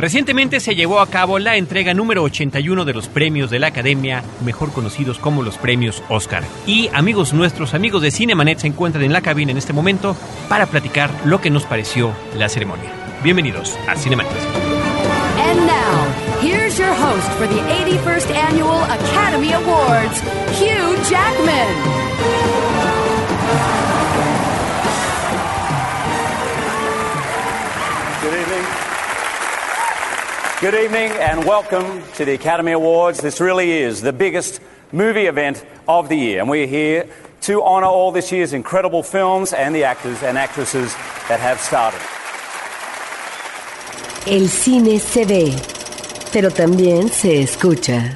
Recientemente se llevó a cabo la entrega número 81 de los premios de la Academia, mejor conocidos como los premios Oscar. Y amigos nuestros, amigos de Cinemanet, se encuentran en la cabina en este momento para platicar lo que nos pareció la ceremonia. Bienvenidos a Cinemanet. And now, here's your host for the 81st Annual Academy Awards, Hugh Jackman. Good evening and welcome to the Academy Awards. This really is the biggest movie event of the year, and we're here to honour all this year's incredible films and the actors and actresses that have started. El cine se ve, pero también se escucha.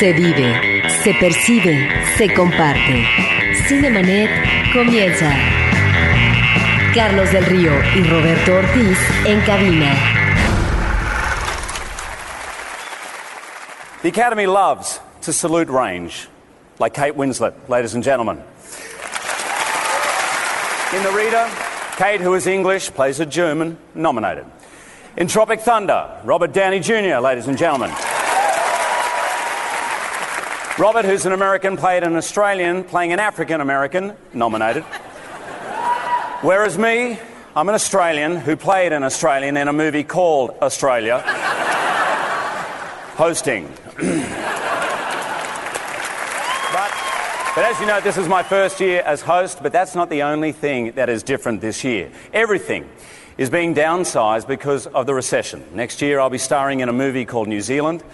Se vive, se percibe, se comparte. Cinemanet comienza. Carlos del Río y Roberto Ortiz en cabina. The Academy loves to salute range, like Kate Winslet, ladies and gentlemen. In The Reader, Kate, who is English, plays a German, nominated. In Tropic Thunder, Robert Downey Jr., ladies and gentlemen. Robert, who's an American, played an Australian playing an African American, nominated. Whereas me, I'm an Australian who played an Australian in a movie called Australia, hosting. But, but as you know, this is my first year as host, but that's not the only thing that is different this year. Everything is being downsized because of the recession. Next year, I'll be starring in a movie called New Zealand.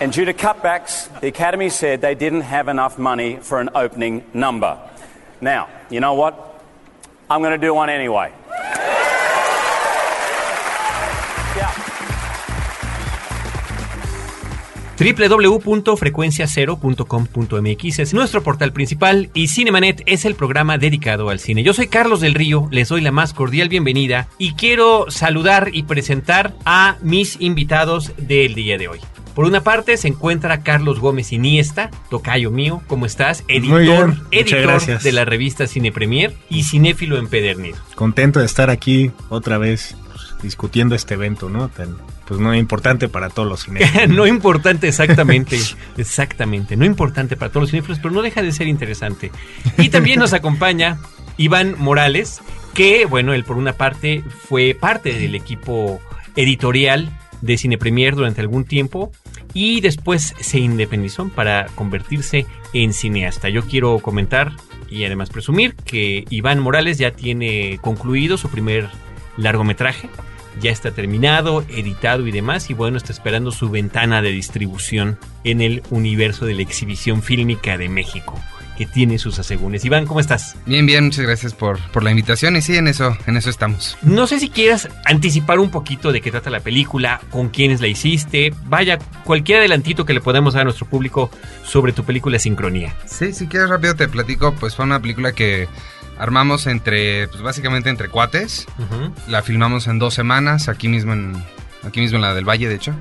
And due to cutbacks, the Academy said they didn't have enough money for an opening number. Now, you know what? I'm going to do one anyway. www.frecuenciacero.com.mx es nuestro portal principal y Cinemanet es el programa dedicado al cine. Yo soy Carlos del Río, les doy la más cordial bienvenida y quiero saludar y presentar a mis invitados del día de hoy. Por una parte se encuentra Carlos Gómez Iniesta, tocayo mío, ¿cómo estás? Editor, editor de la revista Cine Premier y cinéfilo empedernido. Contento de estar aquí otra vez discutiendo este evento, ¿no? Tan, pues no importante para todos los cineastas. no importante exactamente, exactamente, no importante para todos los cinéfilos, pero no deja de ser interesante. Y también nos acompaña Iván Morales, que, bueno, él por una parte fue parte del equipo editorial de Cine Premier durante algún tiempo y después se independizó para convertirse en cineasta. Yo quiero comentar y además presumir que Iván Morales ya tiene concluido su primer largometraje, ya está terminado, editado y demás, y bueno, está esperando su ventana de distribución en el universo de la exhibición fílmica de México, que tiene sus asegúnes. Iván, ¿cómo estás? Bien, bien, muchas gracias por, por la invitación y sí, en eso, en eso estamos. No sé si quieras anticipar un poquito de qué trata la película, con quiénes la hiciste, vaya, cualquier adelantito que le podamos dar a nuestro público sobre tu película Sincronía. Sí, si quieres rápido te platico, pues fue una película que armamos entre, pues básicamente entre cuates. La filmamos en dos semanas, aquí mismo en, aquí mismo en la del Valle, de hecho.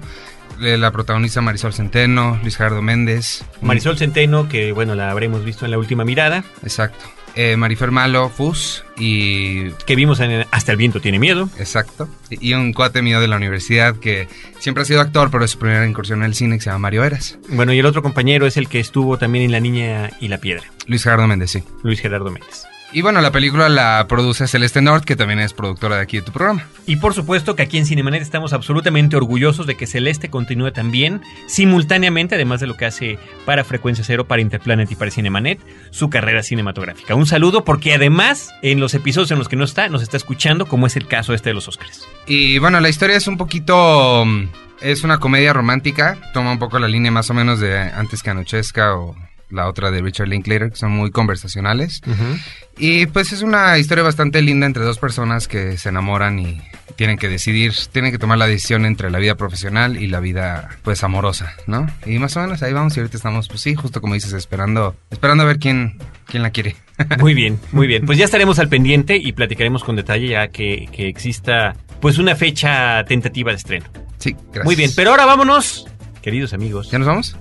Eh, La protagoniza Marisol Centeno, Luis Gerardo Méndez. Marisol Centeno, que bueno, la habremos visto en la última mirada, Exacto. Eh, Marifer Malo, Fus y... que vimos en Hasta el viento tiene miedo. Exacto. Y un cuate mío de la universidad que siempre ha sido actor, pero es su primera incursión en el cine, que se llama Mario Eras. Bueno, y el otro compañero es el que estuvo también en La Niña y la Piedra, Luis Gerardo Méndez, sí. Luis Gerardo Méndez. Y bueno, la película la produce Celeste North, que también es productora de aquí de tu programa. Y por supuesto que aquí en Cinemanet estamos absolutamente orgullosos de que Celeste continúe también, simultáneamente, además de lo que hace para Frecuencia Cero, para Interplanet y para Cinemanet, su carrera cinematográfica. Un saludo porque además, en los episodios en los que no está, nos está escuchando, como es el caso este de los Oscars. Y bueno, la historia es un poquito... mm, Es una comedia romántica, toma un poco la línea más o menos de Antes que anochezca o la otra de Richard Linklater, que son muy conversacionales. Y pues es una historia bastante linda entre dos personas que se enamoran y tienen que decidir, tienen que tomar la decisión entre la vida profesional y la vida pues amorosa, ¿no? Y más o menos ahí vamos y ahorita estamos, pues sí, justo como dices, esperando, esperando a ver quién, quién la quiere. Muy bien, muy bien. Pues ya estaremos al pendiente y platicaremos con detalle ya que, que exista pues una fecha tentativa de estreno. Sí, gracias. Muy bien, pero ahora vámonos, queridos amigos, ¿Ya nos vamos?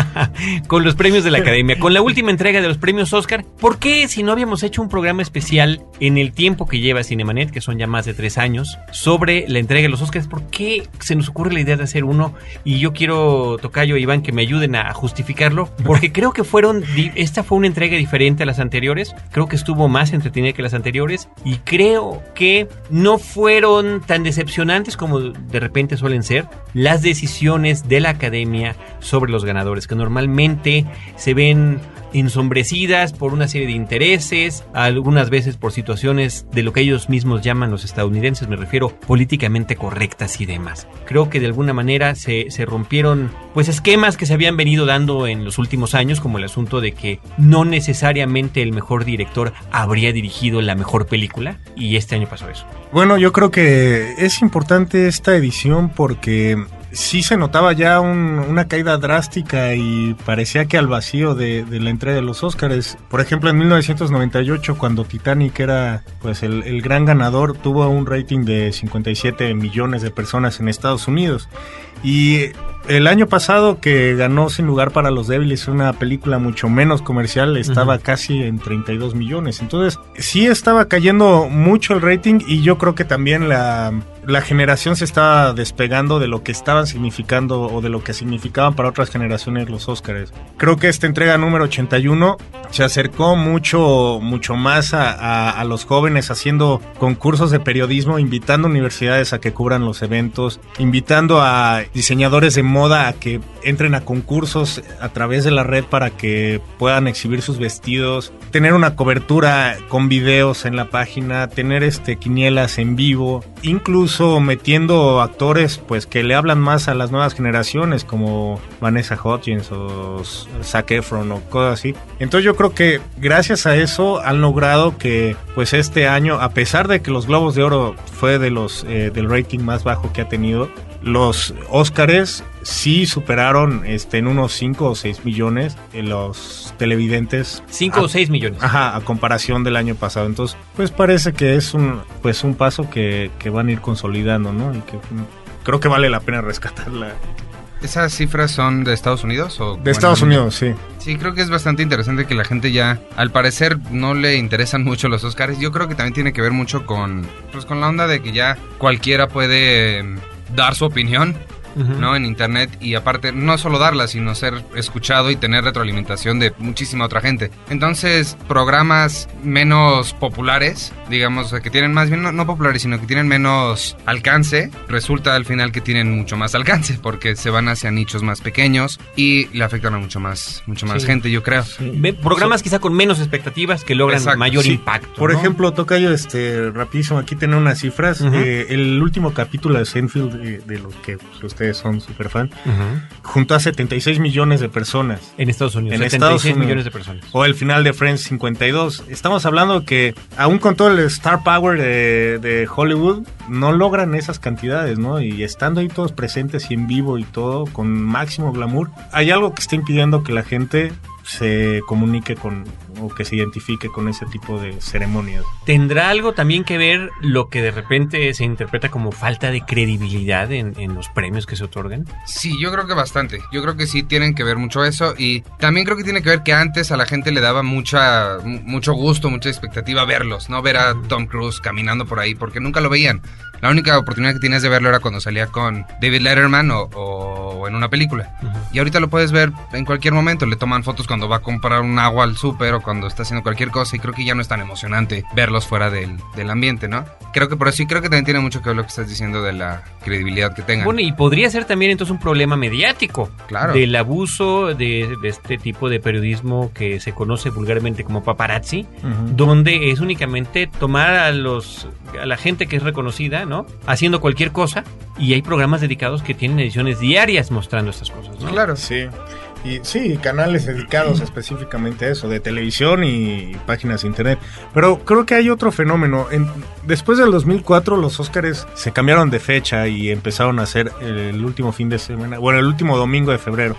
con los premios de la Academia, con la última entrega de los premios Oscar. ¿Por qué si no habíamos hecho un programa especial en el tiempo que lleva Cinemanet, que son ya más de tres años, sobre la entrega de los Oscars? ¿Por qué se nos ocurre la idea de hacer uno? Y yo quiero, Tocayo e Iván, que me ayuden a justificarlo, porque creo que fueron, esta fue una entrega diferente a las anteriores, creo que estuvo más entretenida que las anteriores, y creo que no fueron tan decepcionantes como de repente suelen ser las decisiones de la academia sobre los ganadores, que normalmente se ven ensombrecidas por una serie de intereses, algunas veces por situaciones de lo que ellos mismos llaman los estadounidenses, me refiero políticamente correctas y demás. Creo que de alguna manera se, se rompieron pues esquemas que se habían venido dando en los últimos años, como el asunto de que no necesariamente el mejor director habría dirigido la mejor película, y este año pasó eso. Bueno, yo creo que es importante esta edición porque sí se notaba ya un- una caída drástica y parecía que al vacío de, la entrega de los Óscares. Por ejemplo, en 1998, cuando Titanic era pues el, el gran ganador, tuvo un rating de 57 millones de personas en Estados Unidos. Y el año pasado que ganó Sin lugar para los débiles, una película mucho menos comercial, estaba Ujú. casi en 32 millones. Entonces, sí estaba cayendo mucho el rating y yo creo que también la, la generación se estaba despegando de lo que estaban significando o de lo que significaban para otras generaciones los Óscares. Creo que esta entrega número 81 se acercó mucho, mucho más a, a- a los jóvenes haciendo concursos de periodismo, invitando universidades a que cubran los eventos, invitando a diseñadores de moda a que entren a concursos a través de la red para que puedan exhibir sus vestidos, tener una cobertura con videos en la página, tener este quinielas en vivo, incluso metiendo actores pues que le hablan más a las nuevas generaciones como Vanessa Hudgens o Zac Efron o cosas así. Entonces yo creo que gracias a eso han logrado que pues este año, a pesar de que los Globos de Oro fue de los eh, del rating más bajo que ha tenido, los Óscares sí superaron este en unos 5 o 6 millones en los televidentes 5 Ah, o 6 millones. Ajá, a comparación del año pasado. Entonces, pues parece que es un pues un paso que, que van a ir consolidando, ¿no? Y que creo que vale la pena rescatarla. ¿Esas cifras son de Estados Unidos o De Estados Unidos, sí. Sí, creo que es bastante interesante que la gente ya, al parecer, no le interesan mucho los Oscars. Yo creo que también tiene que ver mucho con, pues, con la onda de que ya cualquiera puede eh, dar su opinión, ¿no? En internet y aparte, no solo darla, sino ser escuchado y tener retroalimentación de muchísima otra gente. Entonces, programas menos populares, digamos, que tienen más bien, no, no populares, sino que tienen menos alcance, resulta al final que tienen mucho más alcance, porque se van hacia nichos más pequeños y le afectan a mucho más, mucho más Sí. gente, yo creo. Programas quizá con menos expectativas que logran Exacto, mayor Sí. impacto. Por ¿no? ejemplo, Tocayo, este, rapidísimo, aquí tener unas cifras. Eh, el último capítulo de Seinfeld, de, de los que pues, ustedes son súper fan, Ujú. juntó a 76 millones de personas. En Estados Unidos, En 76 Estados Unidos. millones de personas. O el final de Friends 52. Estamos hablando que, aún con todo el star power de, de Hollywood, no logran esas cantidades, ¿no? Y estando ahí todos presentes y en vivo y todo, con máximo glamour, hay algo que está impidiendo que la gente se comunique con o que se identifique con ese tipo de ceremonias. ¿Tendrá algo también que ver lo que de repente se interpreta como falta de credibilidad en, en los premios que se otorgan? Sí, yo creo que bastante. Yo creo que sí tienen que ver mucho eso y también creo que tiene que ver que antes a la gente le daba mucha mu- mucho gusto, mucha expectativa verlos, no ver a Tom Cruise caminando por ahí porque nunca lo veían. La única oportunidad que tenías de verlo era cuando salía con David Letterman o, o en una película. Y ahorita lo puedes ver en cualquier momento. Le toman fotos cuando va a comprar un agua al súper o cuando está haciendo cualquier cosa. Y creo que ya no es tan emocionante verlos fuera del, del ambiente, ¿no? Creo que por eso y creo que también tiene mucho que ver lo que estás diciendo de la credibilidad que tengan. Bueno, y podría ser también entonces un problema mediático. Claro. Del abuso de, de este tipo de periodismo que se conoce vulgarmente como paparazzi, donde es únicamente tomar a los a la gente que es reconocida, ¿no? Haciendo cualquier cosa y hay programas dedicados que tienen ediciones diarias mostrando estas cosas, ¿no? Claro. Sí. Y sí, canales dedicados específicamente a eso, de televisión y páginas de internet. Pero creo que hay otro fenómeno. En- después del 2004 los Óscares se cambiaron de fecha y empezaron a ser el último fin de semana, bueno, el último domingo de febrero.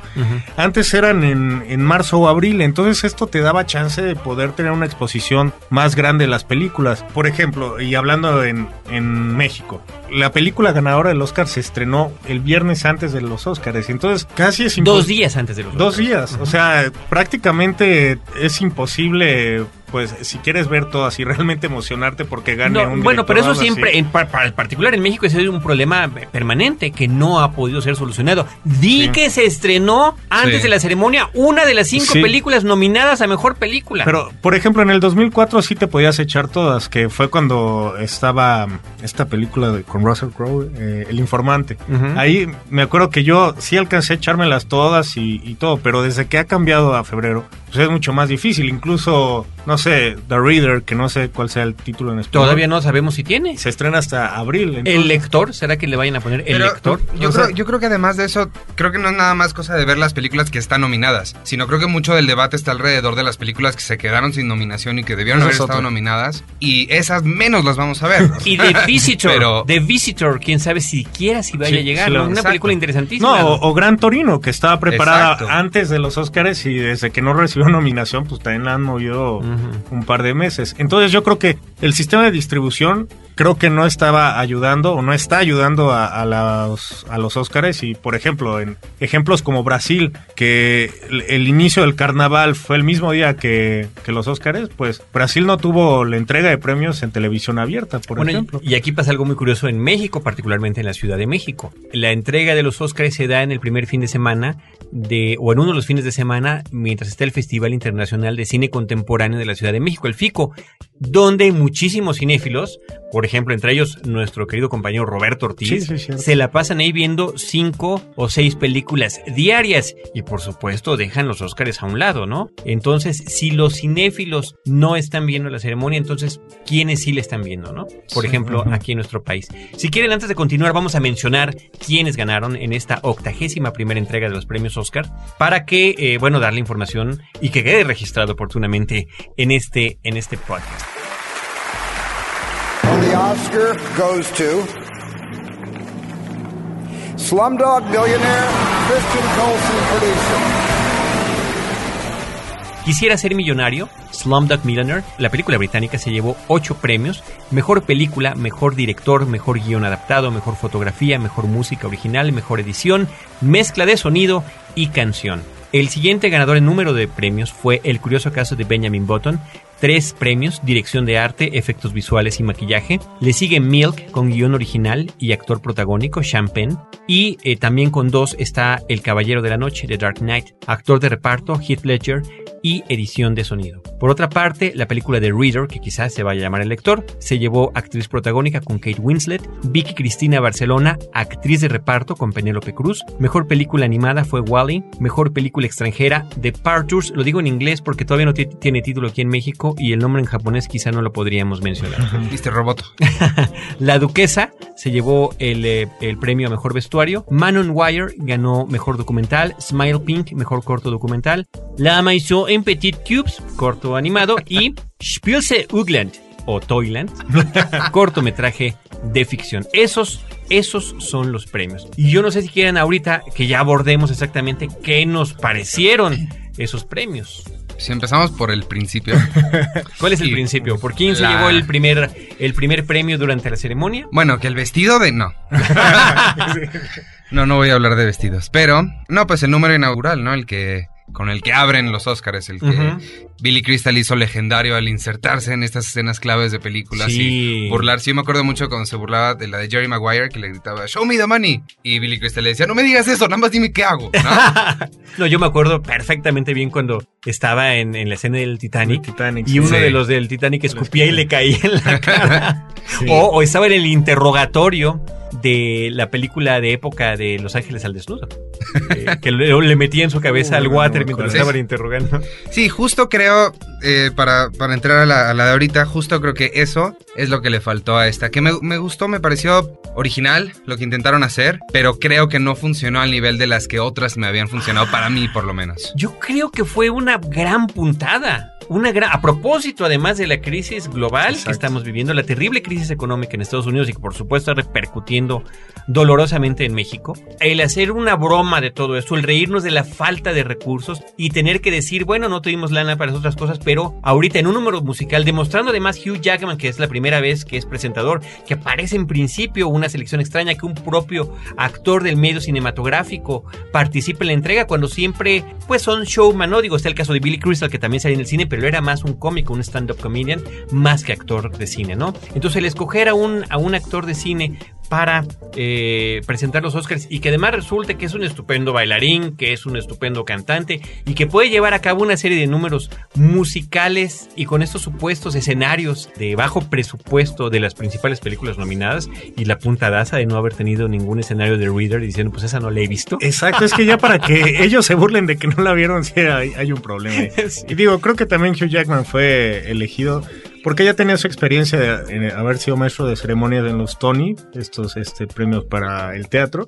Antes eran en, en marzo o abril, entonces esto te daba chance de poder tener una exposición más grande de las películas. Por ejemplo, y hablando en, en México, la película ganadora del Oscar se estrenó el viernes antes de los Oscars. Entonces, casi es Dos impos- días antes de los Dos Oscars. días. O sea, prácticamente es imposible, pues, si quieres ver todo así, realmente emocionarte porque gane No, un bueno, pero eso siempre, en, par- para el particular en México, ese es un problema permanente que no ha podido ser solucionado. Di Sí. que se estrenó antes Sí. de la ceremonia una de las cinco Sí. películas nominadas a mejor película. Pero, por ejemplo, en el 2004 sí te podías echar todas, que fue cuando estaba esta película de, con Russell Crowe, eh, El Informante. Ahí me acuerdo que yo sí alcancé a echármelas todas y, y todo, pero desde que ha cambiado a febrero, pues es mucho más difícil. Incluso, no sé, The Reader, que no sé cuál sea el título en español. Todavía no sabemos si tiene. Se estrena hasta abril. entonces- ¿El lector? ¿Será que le vayan a poner el Pero, lector? Yo, O sea- creo, yo creo que además de eso, creo que no es nada más cosa de ver las películas que están nominadas, sino creo que mucho del debate está alrededor de las películas que se quedaron sin nominación y que debieron haber es estado otro. nominadas, y esas menos las vamos a ver. Y The Visitor, Pero- The Visitor, quién sabe siquiera si vaya Sí, a llegar. sí, Una exacto. película interesantísima. No, o, o Gran Torino, que estaba preparada Exacto. antes de los Oscars y desde que no recibió nominación, pues también la han movido un par de meses. Entonces yo creo que el sistema de distribución creo que no estaba ayudando o no está ayudando a, a los, a los Oscars y por ejemplo en ejemplos como Brasil que el, el inicio del carnaval fue el mismo día que, que los Oscars pues Brasil no tuvo la entrega de premios en televisión abierta por Bueno, ejemplo. y aquí pasa algo muy curioso en México, particularmente en la Ciudad de México. La entrega de los Óscares se da en el primer fin de semana de, o en uno de los fines de semana, mientras está el Festival Internacional de Cine Contemporáneo de la Ciudad de México, el FICO, donde muchísimos cinéfilos, por ejemplo, entre ellos nuestro querido compañero Roberto Ortiz, Sí, sí, cierto. se la pasan ahí viendo cinco o seis películas diarias y por supuesto dejan los Óscares a un lado, ¿no? Entonces, si los cinéfilos no están viendo la ceremonia, entonces, ¿quiénes sí la están viendo, no? Por Sí, ejemplo, aquí en nuestro país. Si quieren, antes de continuar, vamos a mencionar quiénes ganaron en esta octagésima primera entrega de los premios Oscar para que, eh, bueno, darle información y que quede registrado oportunamente en este, en este podcast. Oscar goes to Slumdog Millionaire, Christian Colson producer. Quisiera ser millonario, Slumdog Millionaire, la película británica se llevó ocho premios, mejor película, mejor director, mejor guion adaptado, mejor fotografía, mejor música original, mejor edición, mezcla de sonido y canción. El siguiente ganador en número de premios fue El curioso caso de Benjamin Button, tres premios, dirección de arte, efectos visuales y maquillaje. Le sigue Milk con guion original y actor protagónico, Champagne. Y eh, también con dos está El Caballero de la Noche, The Dark Knight, actor de reparto, Heath Ledger y edición de sonido. Por otra parte, la película de Reader, que quizás se vaya a llamar El Lector, se llevó actriz protagónica con Kate Winslet, Vicky Cristina Barcelona, actriz de reparto con Penélope Cruz, mejor película animada fue Wally, mejor película extranjera Departures, lo digo en inglés porque todavía no ti- tiene título aquí en México y el nombre en japonés quizá no lo podríamos mencionar. Viste, Roboto. La Duquesa se llevó el, eh, el premio a mejor vestuario. Manon Wire ganó mejor documental. Smile Pink, mejor corto documental. La Maison en Petit Cubes, corto animado. Y Spielse Ugland o Toyland, cortometraje de ficción. Esos, esos son los premios. Y yo no sé si quieren ahorita que ya abordemos exactamente qué nos parecieron esos premios. Si empezamos por el principio. ¿Cuál es el Y principio? ¿Por quién se la- llevó el primer, el primer premio durante la ceremonia? Bueno, que el vestido de... No. No, no voy a hablar de vestidos. Pero, no, pues el número inaugural, ¿no? El que... Con el que abren los Oscars, el que. Billy Crystal hizo legendario al insertarse en estas escenas claves de películas Sí. y burlarse. Yo me acuerdo mucho cuando se burlaba de la de Jerry Maguire, que le gritaba, Show me the money. Y Billy Crystal le decía, no me digas eso, nada más dime qué hago. ¿no? No, yo me acuerdo perfectamente bien cuando estaba en, en la escena del Titanic, y sí. uno Sí. de los del Titanic escupía y le caía en la cara. o, o estaba en el interrogatorio de la película de época de Los Ángeles al Desnudo. Eh, que le, le metía en su cabeza al water mientras estaban interrogando. Sí, justo creo, eh, para, para entrar a la, a la de ahorita, justo creo que eso es lo que le faltó a esta. Que me, me gustó, me pareció original lo que intentaron hacer, pero creo que no funcionó al nivel de las que otras me habían funcionado, para mí por lo menos. Yo creo que fue una gran puntada. Una gran, a propósito, además de la crisis global que estamos viviendo, la terrible crisis económica en Estados Unidos y que por supuesto está repercutiendo dolorosamente en México, el hacer una broma de todo esto, el reírnos de la falta de recursos y tener que decir, bueno, no tuvimos lana para otras cosas, pero ahorita en un número musical, demostrando además Hugh Jackman, que es la primera vez que es presentador, que aparece en principio una selección extraña, que un propio actor del medio cinematográfico participe en la entrega, cuando siempre, pues son showman, ¿no? Digo, está el caso de Billy Crystal, que también sale en el cine, pero era más un cómico, un stand-up comedian, más que actor de cine, ¿no? Entonces el escoger a un, a un actor de cine para eh, presentar los Oscars y que además resulte que es un estupendo bailarín, que es un estupendo cantante y que puede llevar a cabo una serie de números musicales y con estos supuestos escenarios de bajo presupuesto de las principales películas nominadas y la punta daza de no haber tenido ningún escenario de Reader diciendo pues esa no la he visto. Exacto, es que ya para que ellos se burlen de que no la vieron, sí hay, hay un problema. Sí. Y digo, creo que también Hugh Jackman fue elegido porque ya tenía su experiencia de, en haber sido maestro de ceremonias en los Tony, estos este, premios para el teatro.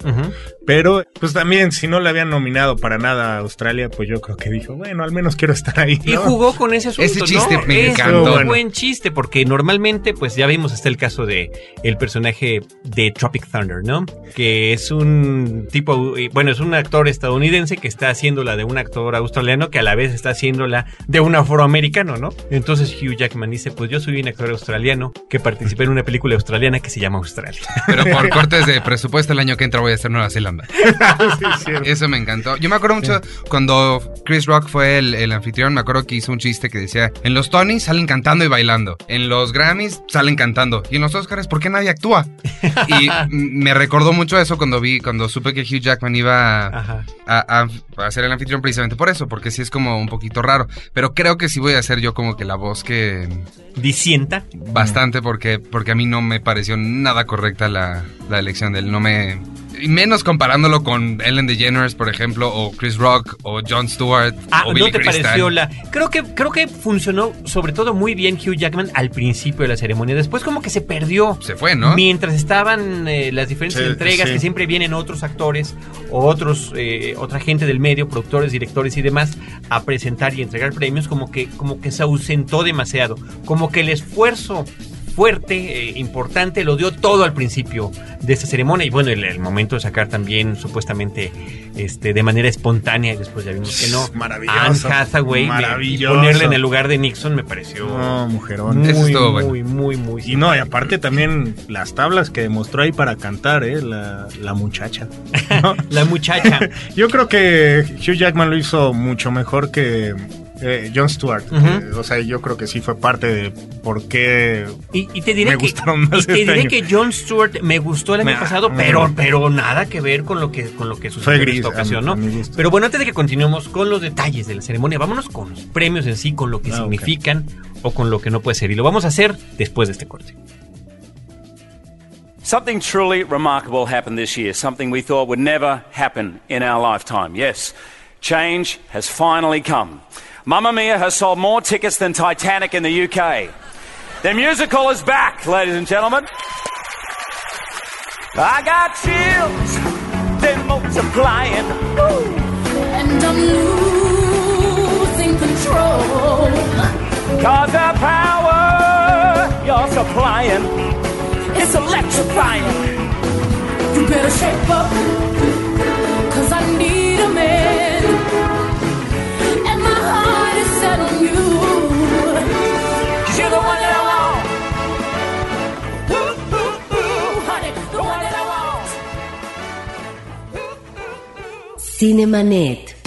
Pero, pues también, si no le habían nominado para nada a Australia, pues yo creo que dijo, bueno, al menos quiero estar ahí. Y jugó con ese asunto, Ese chiste ¿no? me Es encantó. un buen chiste, porque normalmente, pues ya vimos hasta el caso de el personaje de Tropic Thunder, ¿no? Que es un tipo, eh, bueno, es un actor estadounidense que está haciendo la de un actor australiano que a la vez está haciendo la de un afroamericano, ¿no? Entonces Hugh Jackman dice, pues yo soy un actor australiano que participé en una película australiana que se llama Australia. Pero por cortes de presupuesto el año que entra voy a hacer Nueva Zelanda. Sí, es cierto. Eso me encantó. Yo me acuerdo mucho cuando Chris Rock fue el, el anfitrión, me acuerdo que hizo un chiste que decía, en los Tonys salen cantando y bailando, en los Grammys salen cantando, y en los Oscars, ¿por qué nadie actúa? Y me recordó mucho eso cuando vi, cuando supe que Hugh Jackman iba a, a ser el anfitrión precisamente por eso, porque sí es como un poquito raro. Pero creo que sí voy a ser yo como que la voz que... Disienta. Bastante porque, porque a mí no me pareció nada correcta la, la elección de él. No me... y menos comparándolo con Ellen DeGeneres, por ejemplo, o Chris Rock, o Jon Stewart, Ah, o Billy ¿no te Crystal. pareció la...? Creo que, creo que funcionó sobre todo muy bien Hugh Jackman al principio de la ceremonia. Después como que se perdió. Se fue, ¿no? Mientras estaban eh, las diferentes Sí, entregas, sí. que siempre vienen otros actores o otros, eh, otra gente del medio, productores, directores y demás, a presentar y entregar premios, como que, como que se ausentó demasiado. Como que el esfuerzo fuerte, eh, importante, lo dio todo al principio de esta ceremonia. Y bueno, el, el momento de sacar también supuestamente este de manera espontánea, y después ya vimos que no. Maravilloso. Anne Hathaway, me- y Maravilloso. ponerle en el lugar de Nixon me pareció No, mujerón. muy, Eso estuvo bueno. muy, muy, muy, Y no, y aparte también las tablas que demostró ahí para cantar, ¿eh? La, la muchacha. ¿no? La muchacha. Yo creo que Hugh Jackman lo hizo mucho mejor que eh, Jon Stewart. Eh, o sea, yo creo que sí fue parte de por qué... Y, y te diré Me que, gustaron más y te este diré año. que Jon Stewart me gustó el año Me- pasado, mm. pero, pero nada que ver con lo que, con lo que sucedió en esta ocasión, a ¿no? a. Pero bueno, antes de que continuemos con los detalles de la ceremonia, vámonos con los premios en sí, con lo que Ah, significan o con lo que no puede ser. Y lo vamos a hacer después de este corte. Something truly remarkable happened this year, something we thought would never happen in our lifetime. Yes, change has finally come. Mamma Mia has sold more tickets than Titanic in the UK. The musical is back, ladies and gentlemen. I got chills, they're multiplying. and I'm losing control. Cause the power you're supplying is electrifying. You better shape up, cause I need a man. Cinemanet.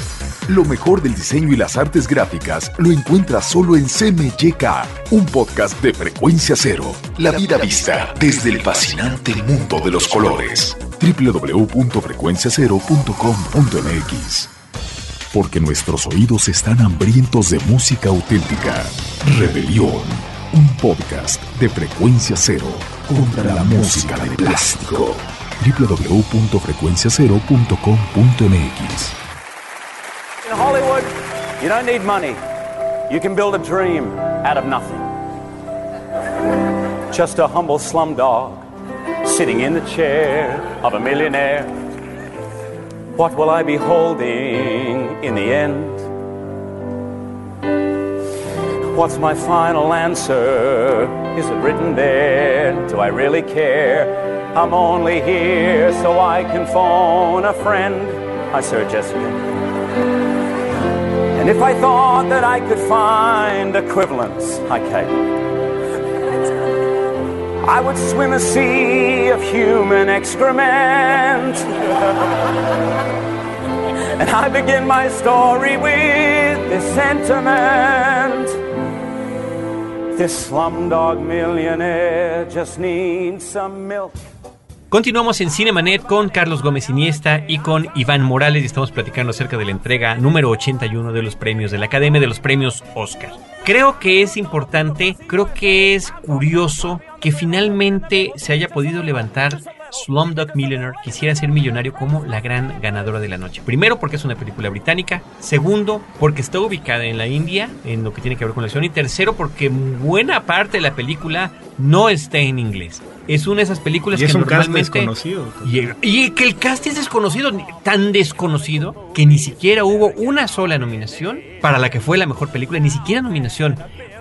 Lo mejor del diseño y las artes gráficas lo encuentras solo en CMYK, un podcast de frecuencia cero. La vida vista desde el fascinante mundo de los colores. www.frecuenciacero.com.mx Porque nuestros oídos están hambrientos de música auténtica. Rebelión, un podcast de frecuencia cero contra la música de plástico. www.frecuenciacero.com.mx In Hollywood, you don't need money. You can build a dream out of nothing. Just a humble slum dog sitting in the chair of a millionaire. What will I be holding in the end? What's my final answer? Is it written there? Do I really care? I'm only here so I can phone a friend. Hi, Sarah Jessica. And if I thought that I could find equivalents, hi, Kate. I would swim a sea of human excrement. and I begin my story with this sentiment. This slumdog millionaire just needs some milk. Continuamos en Cinemanet con Carlos Gómez Iniesta y con Iván Morales y estamos platicando acerca de la entrega número 81 de los premios de la Academia de los Premios Oscar. Creo que es importante, creo que es curioso que finalmente se haya podido levantar Slumdog Millionaire quisiera ser millonario como la gran ganadora de la noche. Primero porque es una película británica, segundo porque está ubicada en la India, en lo que tiene que ver con la acción, y tercero porque buena parte de la película no está en inglés. Es una de esas películas Y es que un cast normalmente desconocido. y, y que el cast es desconocido, tan desconocido que ni siquiera hubo una sola nominación para la que fue la mejor película, ni siquiera nominación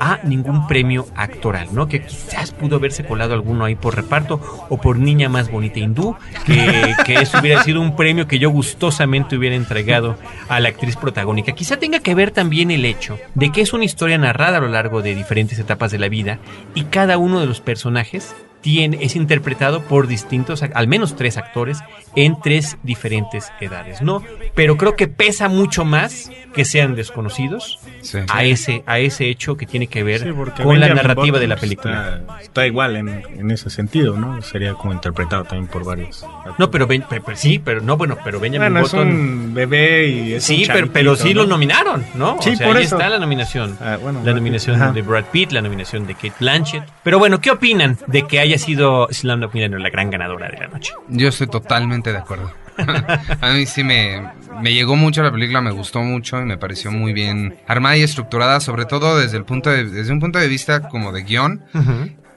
a ningún premio actoral, ¿no? Que quizás pudo haberse colado alguno ahí por reparto o por niña más bonita hindú, que, que eso hubiera sido un premio que yo gustosamente hubiera entregado a la actriz protagónica. Quizá tenga que ver también el hecho de que es una historia narrada a lo largo de diferentes etapas de la vida y cada uno de los personajes tiene, es interpretado por distintos, al menos tres actores en tres diferentes edades, ¿no? Pero creo que pesa mucho más que sean desconocidos Sí. a ese, a ese hecho que tiene que ver Sí, con la narrativa Button, de la película. Está, está igual en, en ese sentido, ¿no? Sería como interpretado también por varios. No, pero, Ben- pero- pero sí, pero no, bueno, pero Benjamin Bueno, es Button. un bebé y es Sí, un pero, pero sí ¿no? lo nominaron, ¿no? Sí, o sea, por ahí eso. está la nominación. Ah, bueno, la Brad nominación Pitt. De Brad Pitt, la nominación de Kate Blanchett. Pero bueno, ¿qué opinan de que haya sido Slumdog Millionaire la gran ganadora de la noche? Yo estoy totalmente de acuerdo. a mí sí me, me llegó mucho la película, me gustó mucho y me pareció muy bien armada y estructurada, sobre todo desde el punto de, desde un punto de vista como de guion.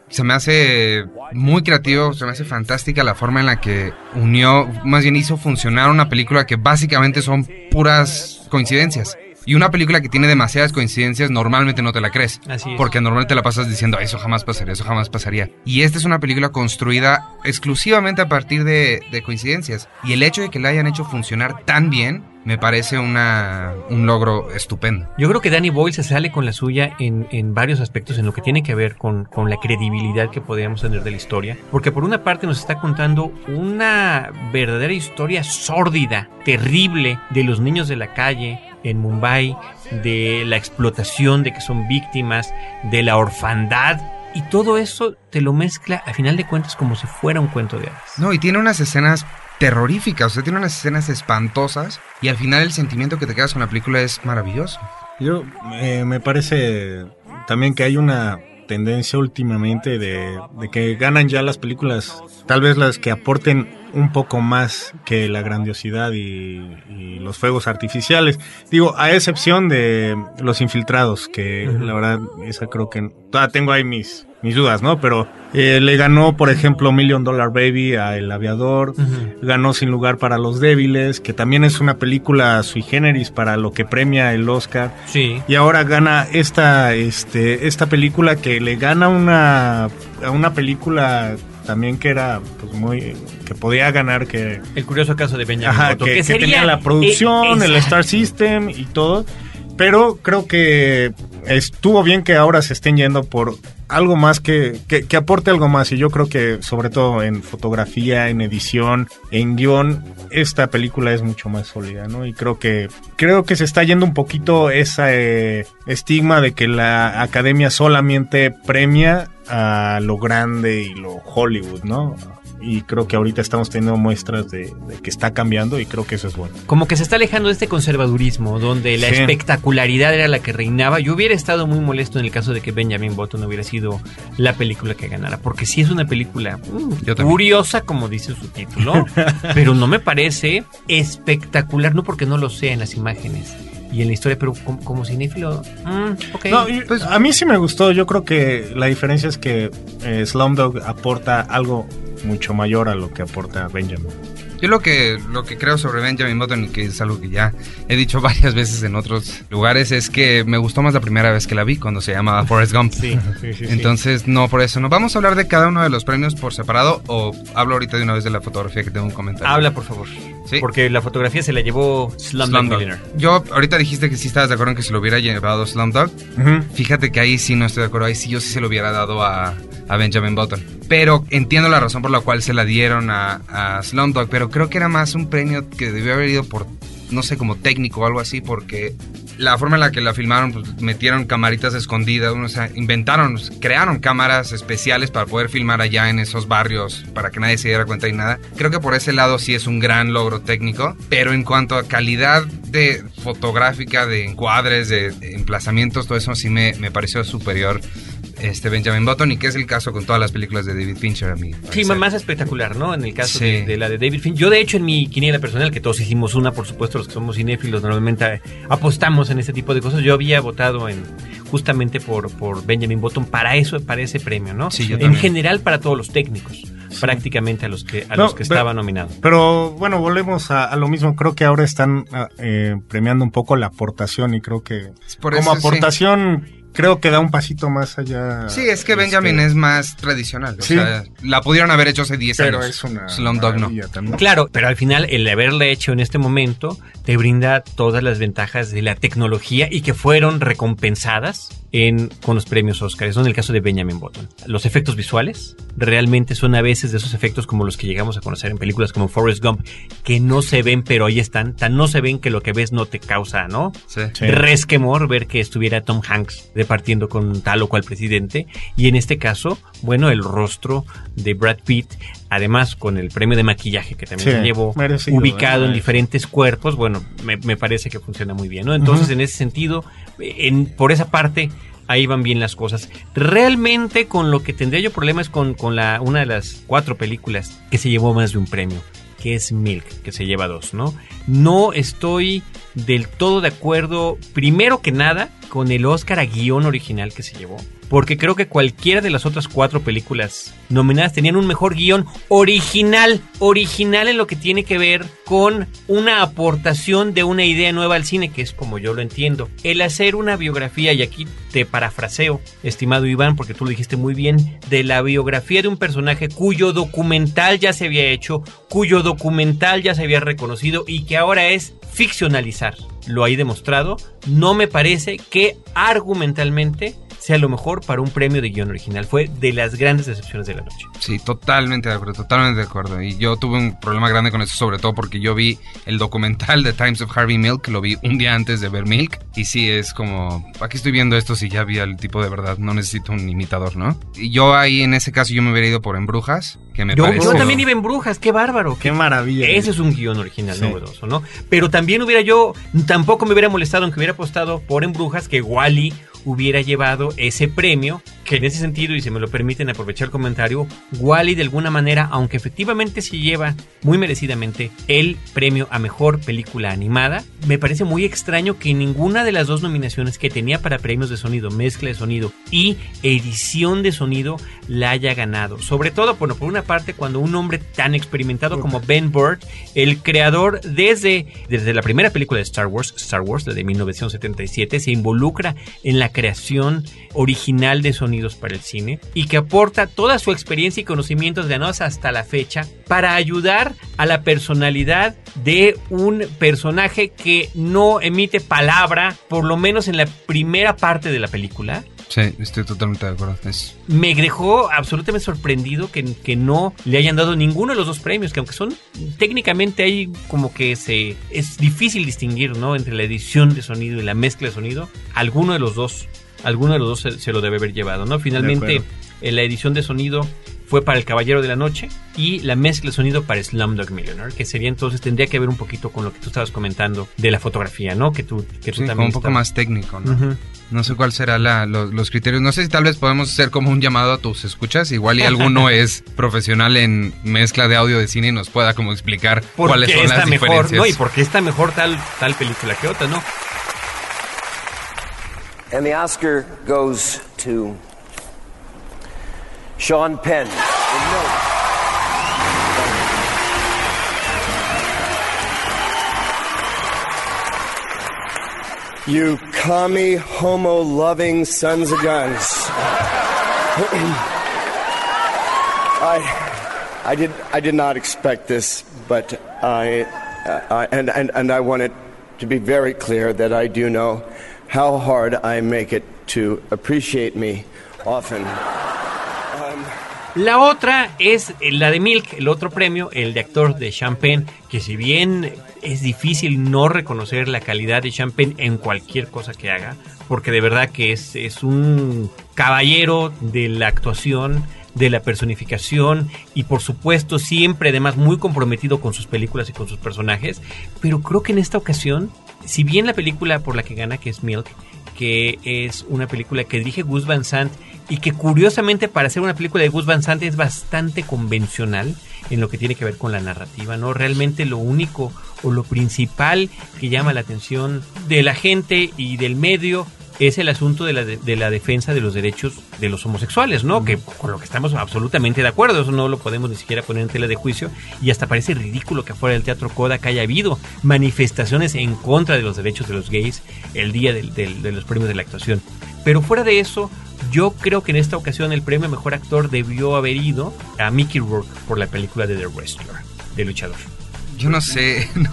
Se me hace muy creativo, se me hace fantástica la forma en la que unió, más bien hizo funcionar una película que básicamente son puras coincidencias. Y una película que tiene demasiadas coincidencias normalmente no te la crees. Así es. Porque normalmente la pasas diciendo, eso jamás pasaría, eso jamás pasaría. Y esta es una película construida exclusivamente a partir de, de coincidencias. Y el hecho de que la hayan hecho funcionar tan bien, me parece una, un logro estupendo. Yo creo que Danny Boyle se sale con la suya en, en varios aspectos en lo que tiene que ver con, con la credibilidad que podríamos tener de la historia. Porque por una parte nos está contando una verdadera historia sórdida, terrible, de los niños de la calle en Mumbai, de la explotación, de que son víctimas, de la orfandad. Y todo eso te lo mezcla a final de cuentas como si fuera un cuento de hadas. No, y tiene unas escenas terroríficas, o sea, tiene unas escenas espantosas. Y al final el sentimiento que te quedas con la película es maravilloso. Yo eh, me parece también que hay una tendencia últimamente de, de que ganan ya las películas, tal vez las que aporten un poco más que la grandiosidad y, y los fuegos artificiales. Digo, a excepción de Los Infiltrados, que la verdad, esa creo que todavía tengo ahí mis, mis dudas, ¿no? Pero eh, le ganó, por ejemplo, Million Dollar Baby a El Aviador, ganó Sin Lugar para los Débiles, que también es una película sui generis para lo que premia el Oscar. Sí. Y ahora gana esta, este, esta película que le gana una, a una película también que era pues muy que podía ganar que El curioso caso de Benjamin Ajá, que, que sería- tenía la producción, eh, el. Star System y todo. Pero creo que estuvo bien que ahora se estén yendo por algo más que, que, aporte algo más. Y yo creo que sobre todo en fotografía, en edición, en guion, esta película es mucho más sólida, ¿no? Y creo que, creo que se está yendo un poquito ese estigma de que la academia solamente premia a lo grande y lo Hollywood, ¿no? Y creo que ahorita estamos teniendo muestras de, de que está cambiando y creo que eso es bueno. Como que se está alejando de este conservadurismo, donde la Sí. espectacularidad era la que reinaba. Yo hubiera estado muy molesto en el caso de que Benjamin Button hubiera sido la película que ganara, porque sí es una película mm, también. curiosa, como dice su título, pero no me parece espectacular, no porque no lo sea en las imágenes y en la historia, pero como, como cinéfilo, mm. No, pues, a mí sí me gustó. Yo creo que la diferencia es que eh, Slumdog aporta algo mucho mayor a lo que aporta Benjamin. Yo lo que, lo que creo sobre Benjamin Button, y que es algo que ya he dicho varias veces en otros lugares, es que me gustó más la primera vez que la vi, cuando se llamaba Forrest Gump. Sí. Sí, sí. Entonces, no, por eso no. Vamos a hablar de cada uno de los premios por separado o hablo ahorita de una vez de la fotografía que tengo un comentario. Habla, por favor. Sí. Porque la fotografía se la llevó Slumdog. Millionaire. Yo ahorita dijiste que sí estabas de acuerdo en que se lo hubiera llevado Slumdog. Ujú. Fíjate que ahí sí no estoy de acuerdo. Ahí sí yo sí se lo hubiera dado a, a Benjamin Button. Pero entiendo la razón por la cual se la dieron a, a Slumdog. Pero creo que era más un premio que debió haber ido por, no sé, como técnico o algo así. Porque la forma en la que la filmaron, pues metieron camaritas escondidas. O sea, inventaron, crearon cámaras especiales para poder filmar allá en esos barrios. Para que nadie se diera cuenta y nada. Creo que por ese lado sí es un gran logro técnico. Pero en cuanto a calidad de fotográfica, de encuadres, de, de emplazamientos, todo eso sí me, me pareció superior este Benjamin Button y que es el caso con todas las películas de David Fincher a mí. Sí, más espectacular, ¿no? En el caso Sí. de, de la de David Fincher. Yo, de hecho, en mi quiniela personal, que todos hicimos una, por supuesto, los que somos cinéfilos, normalmente apostamos en este tipo de cosas. Yo había votado en justamente por, por Benjamin Button para eso, para ese premio, ¿no? Sí, yo en general para todos los técnicos, prácticamente a los que a No, los que pero- estaba nominado. Pero bueno, volvemos a, a lo mismo. Creo que ahora están ah, eh, premiando un poco la aportación y creo que por como eso, sí. Creo que da un pasito más allá. Sí, es que este, Benjamin es más tradicional. O Sí. sea, la pudieron haber hecho hace 10 Pero años. es una Slumdog no. también. Claro, pero al final el haberla hecho en este momento te brinda todas las ventajas de la tecnología y que fueron recompensadas en, con los premios Oscar. Eso en el caso de Benjamin Button. Los efectos visuales realmente son a veces de esos efectos como los que llegamos a conocer en películas como Forrest Gump, que no se ven, pero ahí están. Tan no se ven que lo que ves no te causa, ¿no? Sí. Sí. resquemor ver que estuviera Tom Hanks departiendo con tal o cual presidente. Y en este caso, bueno, el rostro de Brad Pitt, además con el premio de maquillaje que también Sí, se llevó, merecido, ubicado ¿eh? en diferentes cuerpos, bueno, me, me parece que funciona muy bien, ¿no? Entonces, en ese sentido, en, por esa parte, ahí van bien las cosas. Realmente con lo que tendría yo problemas con, con la, una de las cuatro películas que se llevó más de un premio, que es Milk, que se lleva dos, ¿no? No estoy del todo de acuerdo, primero que nada, con el Oscar a guion original que se llevó. Porque creo que cualquiera de las otras cuatro películas nominadas tenían un mejor guion original, original en lo que tiene que ver con una aportación de una idea nueva al cine, que es como yo lo entiendo. El hacer una biografía, y aquí te parafraseo, estimado Iván, porque tú lo dijiste muy bien, de la biografía de un personaje cuyo documental ya se había hecho, cuyo documental ya se había reconocido y que ahora es ficcionalizar. Lo hay demostrado. No me parece que argumentalmente sea lo mejor para un premio de guion original. Fue de las grandes decepciones de la noche. Sí, totalmente de acuerdo, totalmente de acuerdo. Y yo tuve un problema grande con eso, sobre todo porque yo vi el documental de Times of Harvey Milk, lo vi un día antes de ver Milk. Y sí, es como, aquí estoy viendo esto si ya vi al tipo de verdad, no necesito un imitador, ¿no? Y yo ahí en ese caso yo me hubiera ido por Embrujas, que me Yo, yo también iba en Brujas, qué bárbaro. Qué maravilla. Ese es un guion original Sí. novedoso, ¿no? Pero también hubiera yo, tampoco me hubiera molestado, aunque hubiera apostado por En Brujas, que Wally hubiera llevado ese premio, que en ese sentido, y si me lo permiten aprovechar el comentario, Wally de alguna manera, aunque efectivamente se lleva muy merecidamente el premio a mejor película animada, me parece muy extraño que ninguna de las dos nominaciones que tenía para premios de sonido, mezcla de sonido y edición de sonido la haya ganado. Sobre todo, bueno, por una parte, cuando un hombre tan experimentado como Ben Burtt, el creador desde, desde la primera película de Star Wars, Star Wars, la de 1977, se involucra en la creación original de sonidos para el cine y que aporta toda su experiencia y conocimientos ganados hasta la fecha para ayudar a la personalidad de un personaje que no emite palabra, por lo menos en la primera parte de la película, Sí, estoy totalmente de acuerdo. Es, me dejó absolutamente sorprendido que, que no le hayan dado ninguno de los dos premios, que aunque son técnicamente hay como que se es difícil distinguir, ¿no? Entre la edición de sonido y la mezcla de sonido, alguno de los dos, alguno de los dos se, se lo debe haber llevado, ¿no? Finalmente, eh, la edición de sonido fue para El Caballero de la Noche y la mezcla de sonido para Slumdog Millionaire, que sería entonces, tendría que ver un poquito con lo que tú estabas comentando de la fotografía, ¿no? Que tú, que tú sí, también como un poco más técnico, ¿no? No sé cuál será la, lo- los criterios. No sé si tal vez podemos hacer como un llamado a tus escuchas. Igual y alguno es profesional en mezcla de audio de cine y nos pueda como explicar ¿Por cuáles son las mejor? diferencias. No, y por qué está mejor tal, tal película que otra, ¿no? And the Oscar goes to Sean Penn. You commie, homo loving sons of guns. I, I, did, I did not expect this, but I, uh, I, and, and, and I want it to be very clear that I do know how hard I make it to appreciate me often. La otra es la de Milk, el otro premio, el de actor de Champagne, que si bien es difícil no reconocer la calidad de Champagne en cualquier cosa que haga, porque de verdad que es, es un caballero de la actuación, de la personificación y por supuesto siempre además muy comprometido con sus películas y con sus personajes, pero creo que en esta ocasión, si bien la película por la que gana, que es Milk, que es una película que dirige Gus Van Sant y que curiosamente para ser una película de Gus Van Sant es bastante convencional en lo que tiene que ver con la narrativa, ¿no? Realmente lo único o lo principal que llama la atención de la gente y del medio es el asunto de la, de, de la defensa de los derechos de los homosexuales, ¿no? Que con lo que estamos absolutamente de acuerdo, eso no lo podemos ni siquiera poner en tela de juicio y hasta parece ridículo que afuera del Teatro Kodak haya habido manifestaciones en contra de los derechos de los gays el día del- del- de los premios de la actuación. Pero fuera de eso, yo creo que en esta ocasión el premio Mejor Actor debió haber ido a Mickey Rourke por la película de The Wrestler, de luchador. Yo no sé, no,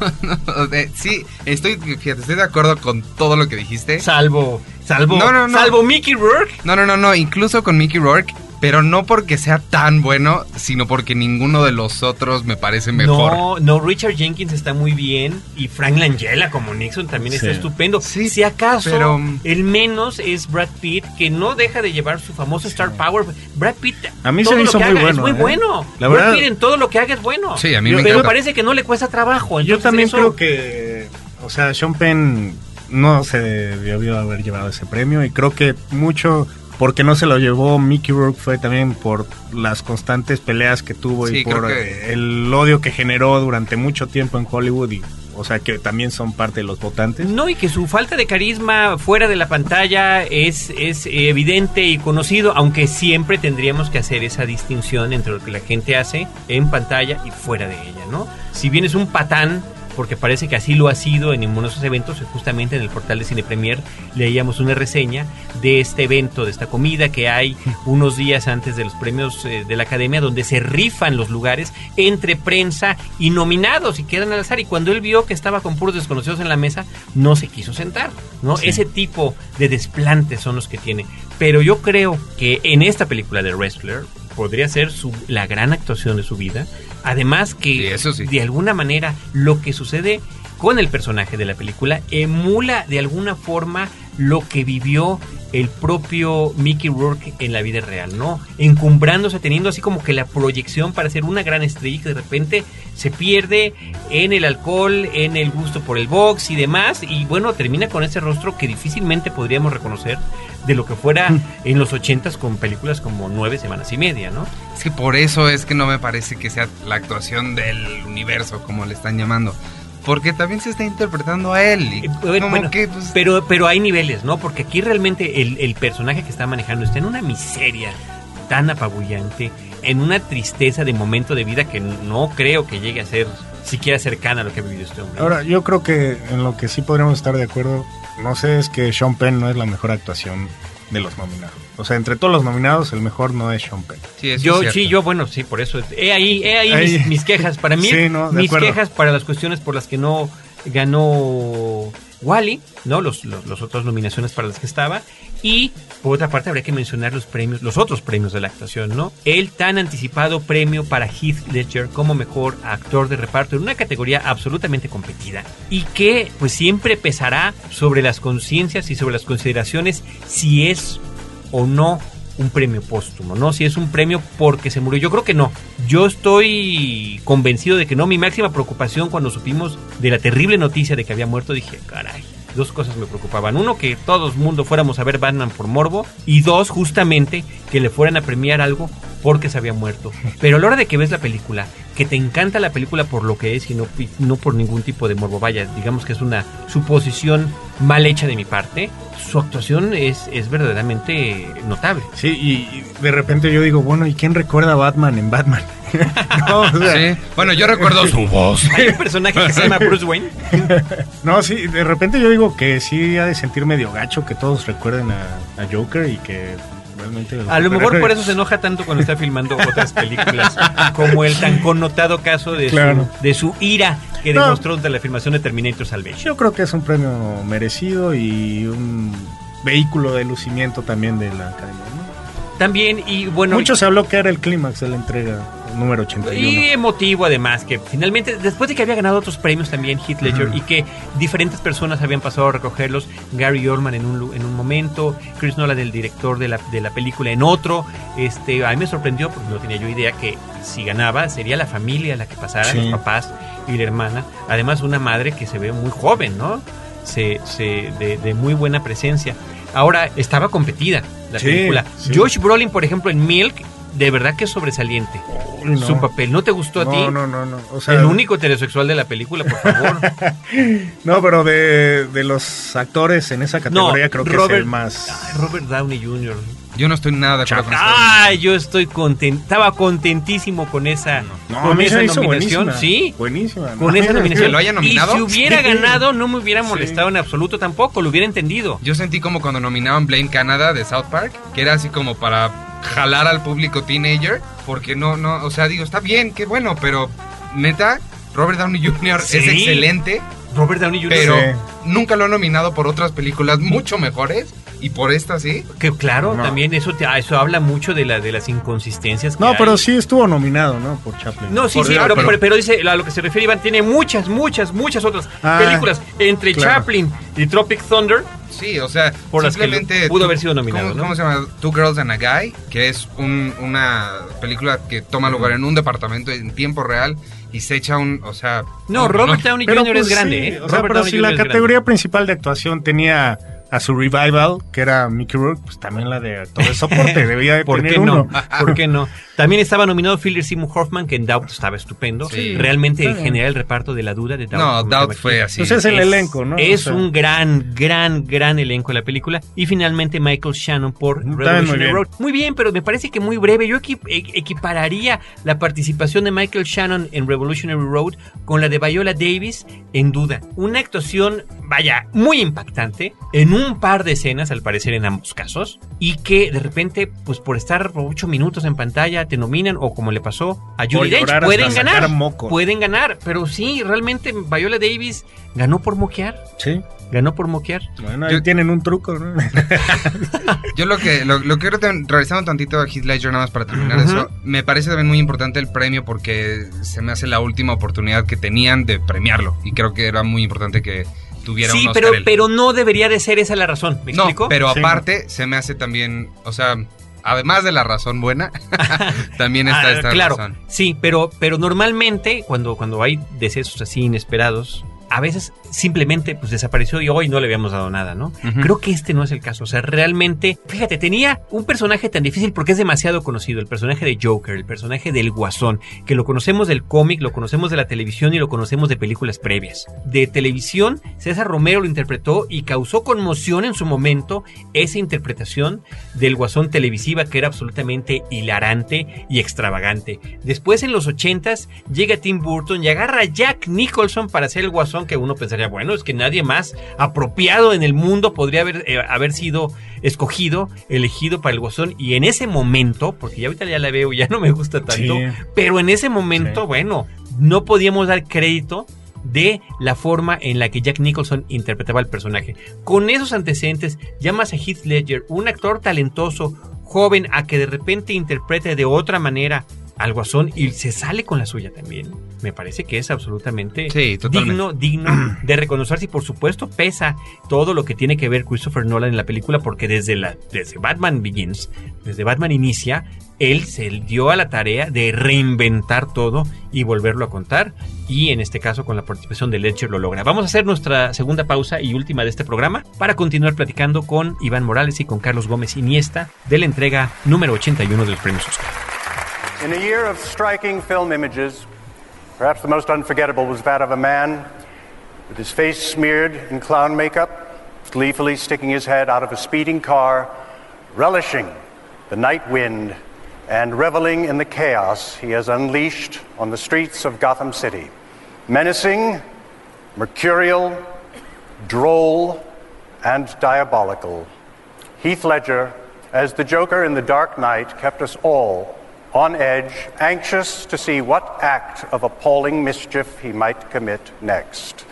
no, de- sí, estoy, fíjate, estoy de acuerdo con todo lo que dijiste. Salvo, salvo, no, no, no. salvo Mickey Rourke. No, no, no, no, incluso con Mickey Rourke, pero no porque sea tan bueno, sino porque ninguno de los otros me parece mejor. No, no, Richard Jenkins está muy bien y Frank Langella como Nixon también está Sí. estupendo. si acaso pero- el menos es Brad Pitt, que no deja de llevar su famoso Star Power. Brad Pitt A mí se me lo hizo que muy haga bueno, Es muy ¿eh? bueno. La Brad verdad- Pitt en todo lo que haga es bueno. Sí, a mí me Pero encanta. parece que no le cuesta trabajo. Yo también eso- creo que, o sea, Sean Penn no se debió haber llevado ese premio y creo que mucho porque no se lo llevó Mickey Rourke fue también por las constantes peleas que tuvo Sí, y por que- eh, el odio que generó durante mucho tiempo en Hollywood y, o sea, que también son parte de los votantes. No, y que su falta de carisma fuera de la pantalla es, es evidente y conocido, aunque siempre tendríamos que hacer esa distinción entre lo que la gente hace en pantalla y fuera de ella, ¿no? Si bien es un patán, porque parece que así lo ha sido en ninguno de esos eventos, justamente en el portal de Cine Premier leíamos una reseña de este evento, de esta comida que hay unos días antes de los premios eh, de la Academia, donde se rifan los lugares entre prensa y nominados y quedan al azar. Y cuando él vio que estaba con puros desconocidos en la mesa, no se quiso sentar, ¿no? Sí. Ese tipo de desplantes son los que tiene. Pero yo creo que en esta película de Wrestler podría ser su, la gran actuación de su vida. Además que de alguna manera lo que sucede con el personaje de la película emula de alguna forma lo que vivió el propio Mickey Rourke en la vida real, ¿no? Encumbrándose, teniendo así como que la proyección para ser una gran estrella que de repente se pierde en el alcohol, en el gusto por el box y demás, y bueno, termina con ese rostro que difícilmente podríamos reconocer de lo que fuera en los ochentas con películas como Nueve Semanas y Media, ¿no? Es que por eso es que no me parece que sea la actuación del universo, como le están llamando. Porque también se está interpretando a él. y Bueno, como bueno, que, pues, pero, pero hay niveles, ¿no? Porque aquí realmente el, el personaje que está manejando está en una miseria tan apabullante, en una tristeza de momento de vida que no creo que llegue a ser siquiera cercana a lo que ha vivido este hombre. Ahora, yo creo que en lo que sí podríamos estar de acuerdo, no sé, es que Sean Penn no es la mejor actuación de los nominados. O sea, entre todos los nominados, el mejor no es Sean Penn. yo sí, yo bueno, sí, por eso. He ahí, he ahí, Ahí. Mis, mis quejas. Para mí, Sí, no, de mis acuerdo. quejas para las cuestiones por las que no ganó Wally, ¿no? Los, los, otras nominaciones para las que estaba. Y por otra parte, habría que mencionar los premios, los otros premios de la actuación, ¿no? El tan anticipado premio para Heath Ledger como mejor actor de reparto en una categoría absolutamente competida y que pues siempre pesará sobre las conciencias y sobre las consideraciones si es o no un premio póstumo, ¿no? Si es un premio porque se murió. Yo creo que no. Yo estoy convencido de que no. Mi máxima preocupación cuando supimos de la terrible noticia de que había muerto, dije, caray. Dos cosas me preocupaban. Uno, que todo el mundo fuéramos a ver Batman por morbo. Y dos, justamente, que le fueran a premiar algo porque se había muerto. Pero a la hora de que ves la película que te encanta la película por lo que es y no, y no por ningún tipo de morbo. Vaya, digamos que es una suposición mal hecha de mi parte. Su actuación es, es verdaderamente notable. Sí, y, y de repente yo digo, bueno, ¿y quién recuerda a Batman en Batman? no, o sea, Sí. Bueno, yo recuerdo su voz. Hay un personaje que se llama Bruce Wayne. no, sí, de repente yo digo que sí ha de sentir medio gacho que todos recuerden a, a Joker y que realmente... A lo mejor por eso se enoja tanto cuando está filmando otras películas, como el tan connotado caso de, Claro. su, de su ira que No. demostró ante la filmación de Terminator Salvation. Yo creo que es un premio merecido y un vehículo de lucimiento también de la academia. ¿no? También, y bueno... Mucho se habló que era el clímax de la entrega número 81. Y emotivo además, que finalmente, después de que había ganado otros premios también Heath Ledger y que diferentes personas habían pasado a recogerlos, Gary Oldman en un, en un momento, Chris Nolan, el director de la, de la película, en otro, este, a mí me sorprendió, porque no tenía yo idea que si ganaba sería la familia la que pasara, Sí. los papás y la hermana, además una madre que se ve muy joven, ¿no? Se, se, de, de muy buena presencia. Ahora, estaba competida la Sí, película. sí. Josh Brolin, por ejemplo, en Milk, de verdad que es sobresaliente no. su papel. ¿No te gustó a ti? no, no, no. O sea, el único heterosexual de la película, por favor. No, pero de, de los actores en esa categoría creo que es el más... Ay, Robert Downey Jr. Yo no estoy nada de acuerdo con eso. Ay, yo estoy content, estaba contentísimo con esa, No, con esa nominación, buenísima. sí, Buenísima. con No, esa nominación. que lo haya nominado. Y si hubiera Sí. ganado, no me hubiera Sí. molestado en absoluto tampoco, lo hubiera entendido. Yo sentí como cuando nominaban Blame Canada de South Park, que era así como para jalar al público teenager, porque no, no, o sea, digo, está bien, qué bueno, pero neta, Robert Downey Jr. Sí. es excelente, Robert Downey Jr. pero Sí. nunca lo han nominado por otras películas mucho mejores, y por esta sí. que claro, No. también eso te- ah, eso habla mucho de la de las inconsistencias. que No, hay. pero sí estuvo nominado, ¿no? Por Chaplin. No, sí, Por- sí, pero, pero- pero- pero dice, a lo que se refiere Iván, tiene muchas, muchas, muchas otras Ah, películas. Entre claro. Chaplin y Tropic Thunder, Sí, o sea, Por las que simplemente pudo tú- haber sido nominado, ¿cómo, ¿no? cómo se llama? Two Girls and a Guy, que es un- una película que toma lugar en un departamento en tiempo real y se echa un, o sea... No, Robert Downey Pero, Jr. pues, es grande, sí, ¿eh? O sea, Robert pero Downey si Jr. la grande. categoría principal de actuación tenía a su revival, que era Mickey Rourke, pues también la de actor de soporte debía de ¿Por tener qué uno. no? ¿Por qué no? También estaba nominado Philip Seymour Hoffman, que en Doubt estaba estupendo. Sí. Realmente en general el reparto de la duda de Doubt. No, Doubt fue así. Pues es el elenco, ¿no? Es O sea. un gran, gran, gran elenco de la película. Y finalmente Michael Shannon por muy Revolutionary bien. Road. Muy bien, pero me parece que muy breve. Yo e- equipararía la participación de Michael Shannon en Revolutionary Road con la de Viola Davis en duda. Una actuación, vaya, muy impactante en un par de escenas, al parecer en ambos casos, y que de repente, pues por estar ocho minutos en pantalla, te nominan, o como le pasó a Judy Dench, pueden ganar. moco. Pueden ganar, pero sí, realmente Viola Davis ganó por moquear. Sí. Ganó por moquear. Bueno, ahí Yo- tienen un truco, ¿no? Yo lo que lo, lo que ten- revisando tantito a Heath Ledger nada más para terminar eso, me parece también muy importante el premio porque se me hace la última oportunidad que tenían de premiarlo y creo que era muy importante que tuviera Sí, un Oscar pero, él. pero no debería de ser esa la razón. ¿Me no, explico? pero Sí. aparte se me hace también, o sea, además de la razón buena, también está Ah, esta claro, razón. sí, pero, pero normalmente cuando, cuando hay decesos así inesperados, a veces simplemente pues desapareció y hoy no le habíamos dado nada, ¿no? Ujú. Creo que este no es el caso. O sea, realmente, fíjate, tenía un personaje tan difícil porque es demasiado conocido, el personaje de Joker, el personaje del Guasón, que lo conocemos del cómic, lo conocemos de la televisión y lo conocemos de películas previas. De televisión, César Romero lo interpretó y causó conmoción en su momento esa interpretación del Guasón televisiva que era absolutamente hilarante y extravagante. Después en los 80s llega Tim Burton y agarra a Jack Nicholson para hacer el Guasón que uno pensaría, bueno, es que nadie más apropiado en el mundo podría haber, eh, haber sido escogido, elegido para el Guasón y en ese momento, porque ya ahorita ya la veo ya no me gusta tanto, Sí. pero en ese momento, Sí. bueno, no podíamos dar crédito de la forma en la que Jack Nicholson interpretaba al personaje. Con esos antecedentes, llamas a Heath Ledger, un actor talentoso, joven, a que de repente interprete de otra manera al Guasón y se sale con la suya también. Me parece que es absolutamente Sí, digno, digno de reconocerse y por supuesto pesa todo lo que tiene que ver Christopher Nolan en la película porque desde, la, desde Batman Begins, desde Batman Inicia, él se dio a la tarea de reinventar todo y volverlo a contar y en este caso con la participación de Ledger lo logra. Vamos a hacer nuestra segunda pausa y última de este programa para continuar platicando con Iván Morales y con Carlos Gómez Iniesta de la entrega número 81 de los premios Oscar. In a year of striking film images, Perhaps the most unforgettable was that of a man with his face smeared in clown makeup, gleefully sticking his head out of a speeding car, relishing the night wind and reveling in the chaos he has unleashed on the streets of Gotham City. Menacing, mercurial, droll, and diabolical. Heath Ledger, as the Joker in The Dark Knight, kept us all on edge, anxious to see what act of appalling mischief he might commit next.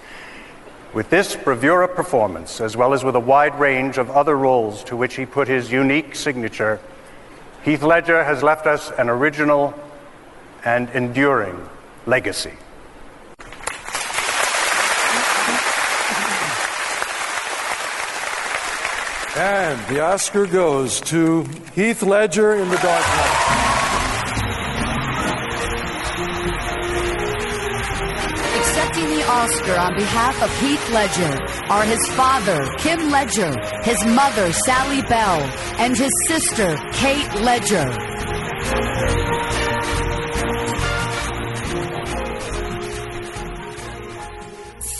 With this bravura performance, as well as with a wide range of other roles to which he put his unique signature, Heath Ledger has left us an original and enduring legacy. And the Oscar goes to Heath Ledger in The Dark Knight. Oscar on behalf of Heath Ledger are his father, Kim Ledger, his mother, Sally Bell, and his sister, Kate Ledger.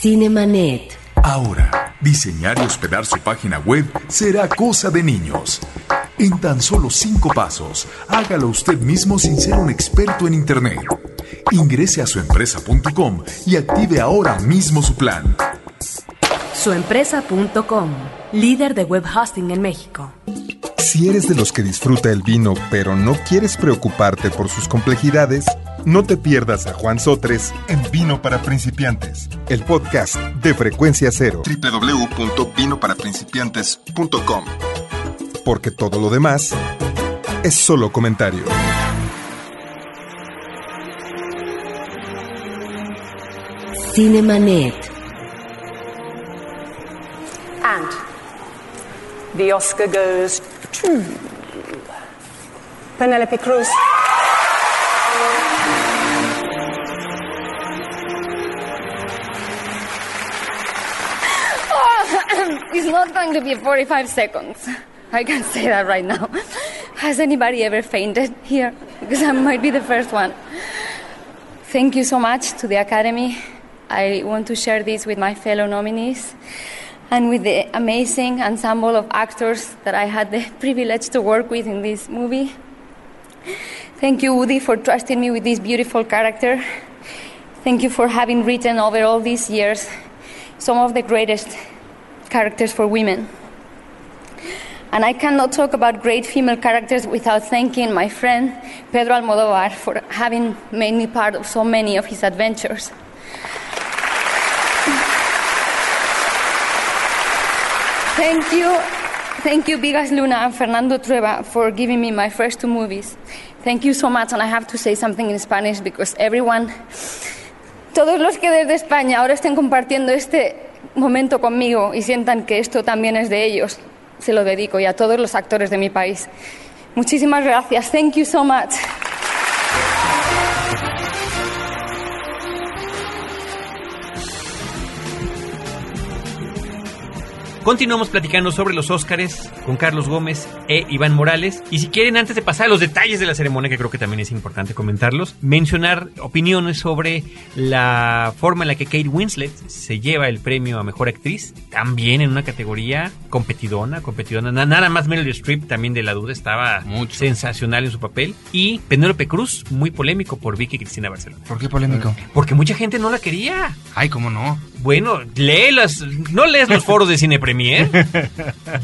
Cinemanet. Ahora, diseñar y hospedar su página web será cosa de niños. En tan solo cinco pasos, hágalo usted mismo sin ser un experto en Internet. Ingrese a suempresa.com y active ahora mismo su plan. Suempresa.com, líder de web hosting en México. Si eres de los que disfruta el vino pero no quieres preocuparte por sus complejidades, no te pierdas a Juan Sotres en Vino para Principiantes, el podcast de Frecuencia Cero. www.vinoparaprincipiantes.com Porque todo lo demás es solo comentario. Cinemanet. And the Oscar goes to Penelope Cruz. Oh, it's not going to be 45 seconds. I can say that right now. Has anybody ever fainted here? Because I might be the first one. Thank you so much to the Academy. I want to share this with my fellow nominees and with the amazing ensemble of actors that I had the privilege to work with in this movie. Thank you, Woody, for trusting me with this beautiful character. Thank you for having written over all these years some of the greatest characters for women. And I cannot talk about great female characters without thanking my friend Pedro Almodovar for having made me part of so many of his adventures. Thank you. Thank you, Vigas Luna and Fernando Trueba, for giving me my first two movies. Thank you so much, and I have to say something in Spanish because everyone, todos los que desde España ahora estén compartiendo este momento conmigo y sientan que esto también es de ellos, se lo dedico y a todos los actores de mi país. Muchísimas gracias. Thank you so much. Continuamos platicando sobre los Óscares con Carlos Gómez e Iván Morales. Y si quieren, antes de pasar a los detalles de la ceremonia, que creo que también es importante comentarlos, mencionar opiniones sobre la forma en la que Kate Winslet se lleva el premio a Mejor Actriz, también en una categoría competidona, competidona. Na- Nada más Meryl Streep, también de la duda, estaba sensacional en su papel. Y Penélope Cruz, muy polémico por Vicky Cristina Barcelona. ¿Por qué polémico? Porque mucha gente no la quería. Ay, ¿cómo no? Bueno, lee las, no lees los foros de Cine Premier.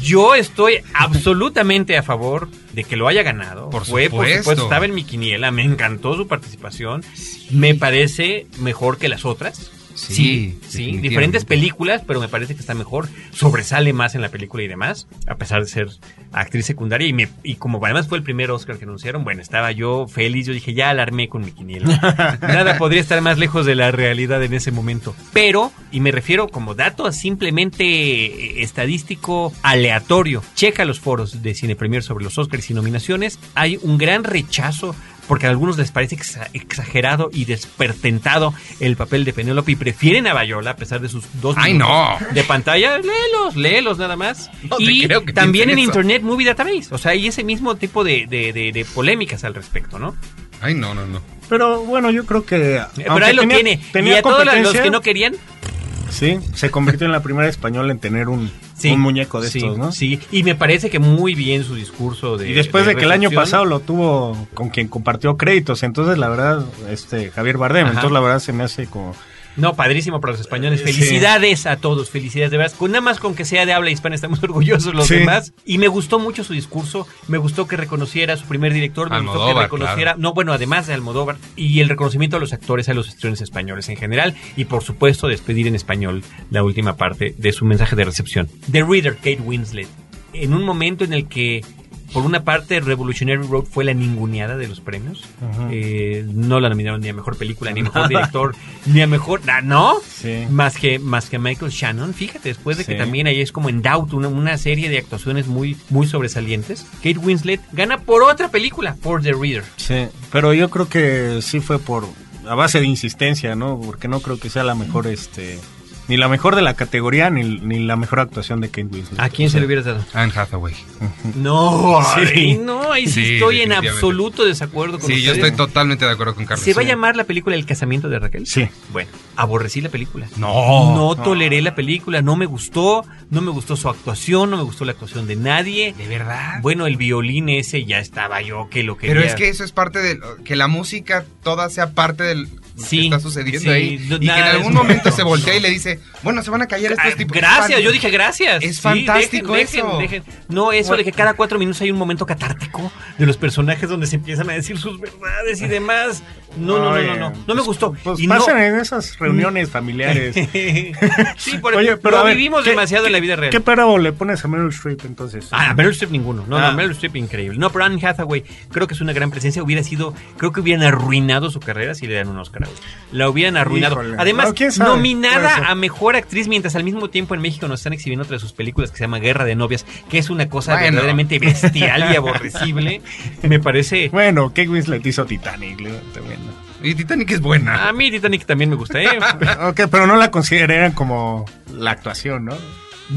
Yo estoy absolutamente a favor de que lo haya ganado. Por Fue, por supuesto. supuesto, estaba en mi quiniela, me encantó su participación. Me parece mejor que las otras. Sí, Sí, diferentes películas, pero me parece que está mejor. Sobresale más en la película y demás, a pesar de ser actriz secundaria. Y, me, y como además fue el primer Oscar que anunciaron, bueno, estaba yo feliz. Yo dije, ya alarmé con mi quiniela. Nada podría estar más lejos de la realidad en ese momento. Pero, y me refiero como dato simplemente eh, estadístico aleatorio, checa los foros de Cine Premier sobre los Oscars y nominaciones. Hay un gran rechazo porque a algunos les parece exa- exagerado y despertentado el papel de Penélope y prefieren a Bayola a pesar de sus dos ¡Ay, minutos no! de pantalla. Léelos, léelos nada más. No y creo que también en. Internet Movie Database. O sea, hay ese mismo tipo de, de- de- de polémicas al respecto, ¿no? Ay, no, no, no. Pero bueno, yo creo que. Pero ahí lo tiene. y a todos los que no querían, Sí, se convirtió en la primera española en tener un, Sí, un muñeco de sí, estos, ¿no? Sí, y me parece que muy bien su discurso de. Y después de, que el año pasado lo tuvo con quien compartió créditos, entonces la verdad, este Javier Bardem, Ajá. entonces la verdad se me hace como No, padrísimo para los españoles. Sí. Felicidades a todos, felicidades de veras. Con nada más con que sea de habla hispana estamos orgullosos los Sí. demás. Y me gustó mucho su discurso, me gustó que reconociera a su primer director, me gustó que reconociera, no, bueno, además de Almodóvar, y el reconocimiento a los actores, a los estudiantes españoles en general, y por supuesto despedir en español la última parte de su mensaje de recepción. The Reader, Kate Winslet, en un momento en el que por una parte, Revolutionary Road fue la ninguneada de los premios. Eh, no la nominaron ni a mejor película, ni a mejor director, ni a mejor. ah, ¿No? Sí. Más que, más que Michael Shannon. Fíjate, después de que también ahí es como en Doubt, una, una serie de actuaciones muy, muy sobresalientes. Kate Winslet gana por otra película, por The Reader. Sí, pero yo creo que sí fue por a base de insistencia, ¿no? Porque no creo que sea la mejor, este, ni la mejor de la categoría, ni, ni la mejor actuación de Kate Winslet. ¿A quién se le hubieras dado? Anne Hathaway. No, Sí. ay, no, ahí sí, Sí, estoy en absoluto desacuerdo con Sí, yo estoy totalmente de acuerdo con Carlos. ¿Se va a llamar la película El casamiento de Raquel? Sí. Bueno, aborrecí la película. No. No toleré la película, no me gustó, no me gustó su actuación, no me gustó la actuación de nadie. ¿De verdad? Bueno, el violín ese ya estaba yo que lo quería. Pero es que eso es parte de que la música toda sea parte del lo Sí, que está sucediendo sí, ahí no- y que en algún momento se voltea y le dice, bueno, se van a callar estos Ah, tipos. Gracias, yo dije gracias. Es Sí, fantástico dejen, eso. dejen, dejen. No, eso de que cada cuatro minutos hay un momento catártico de los personajes donde se empiezan a decir sus verdades y demás. No, no, no, no, no. No me gustó. Pues Y no- pasan en esas reuniones familiares. sí, por Oye, pero lo a ver, vivimos ¿qué- demasiado en la vida real. ¿Qué parado le pones a Meryl Streep entonces? Ah, Meryl Streep ninguno. No, Ah. no, Meryl Streep increíble. No, pero Anne Hathaway creo que es una gran presencia. Hubiera sido, creo que hubieran arruinado su carrera si le dan un Oscar. a. La hubieran arruinado. Híjole. Además, nominada a mejor actriz, mientras al mismo tiempo en México nos están exhibiendo otra de sus películas que se llama Guerra de Novias, que es una cosa Bueno. verdaderamente bestial y aborrecible. Me parece. Bueno, Kate Winslet hizo Titanic, también. Y Titanic es buena. A mí Titanic también me gusta, ¿eh? ok, pero no la consideran como la actuación, ¿no?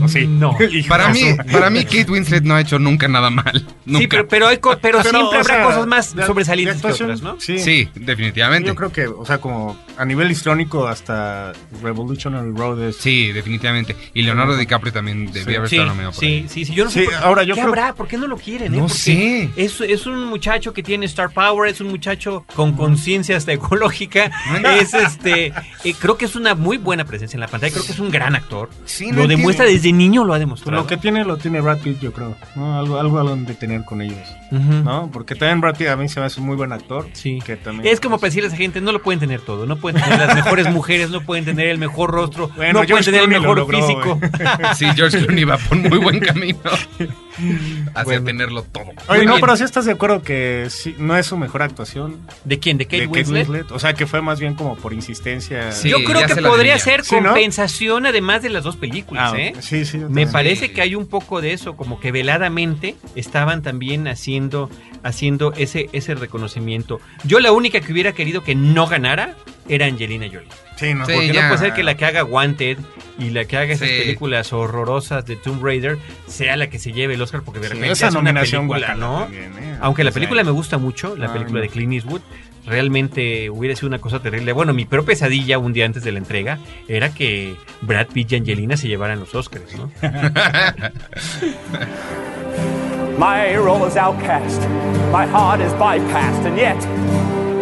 ¿O sí? No. Para mí, para mí Kate Winslet no ha hecho nunca nada mal. Nunca. Sí, pero, pero, hay co- pero, Pero, siempre habrá sea, cosas más de- sobresalientes de que otras, ¿no? Sí. Sí, definitivamente. Yo creo que, o sea, como a nivel histrónico hasta Revolutionary Road es... Sí, definitivamente. Y Leonardo DiCaprio también debía haber Sí, estado nominado por sí, ahí. sí, sí, yo no sé Sí, por, ahora yo ¿qué creo- habrá? ¿Por qué no lo quieren? eh? No Porque sé. Es, es un muchacho que tiene star power, es un muchacho con conciencia hasta ecológica, es este, eh, creo que es una muy buena presencia en la pantalla, creo que es un gran actor, Sí, lo no demuestra entiendo. Desde niño, lo ha demostrado. lo que tiene lo tiene Brad Pitt, yo creo. ¿no? Algo, algo a donde tener con ellos. ¿No? Porque también Brad Pitt a mí se me hace un muy buen actor. Sí. Que también, Es como para decirle a esa gente, no lo pueden tener todo, no pueden tener las mejores mujeres, no pueden tener el mejor rostro, Bueno, no pueden tener el lo mejor logró, físico. güey. Sí, George Clooney va por muy buen camino hacia Bueno. tenerlo todo. Oye, Muy no, bien. pero sí estás de acuerdo que sí, no es su mejor actuación ¿De quién? ¿De Kate de Winslet? O sea, que fue más bien como por insistencia. Sí, Yo creo que podría ser Sí, ¿no? compensación además de las dos películas, Ah, ¿eh? sí, sí. yo Me parece Sí. que hay un poco de eso, como que veladamente estaban también haciendo, haciendo ese, ese reconocimiento. Yo la única que hubiera querido que no ganara era Angelina Jolie. Sí, no. Sí, Porque ya. no puede ser que la que haga Wanted y la que haga esas Sí. películas horrorosas de Tomb Raider sea la que se lleve el Oscar porque de Sí, repente esa hace una nominación película, guacala ¿no? también, ¿eh? Aunque la O sea, película me gusta mucho, la Ay, película no. de Clint Eastwood, realmente hubiera sido una cosa terrible. Bueno, mi peor pesadilla un día antes de la entrega era que Brad Pitt y Angelina se llevaran los Oscars, ¿no? My role is outcast, my heart is bypassed, and yet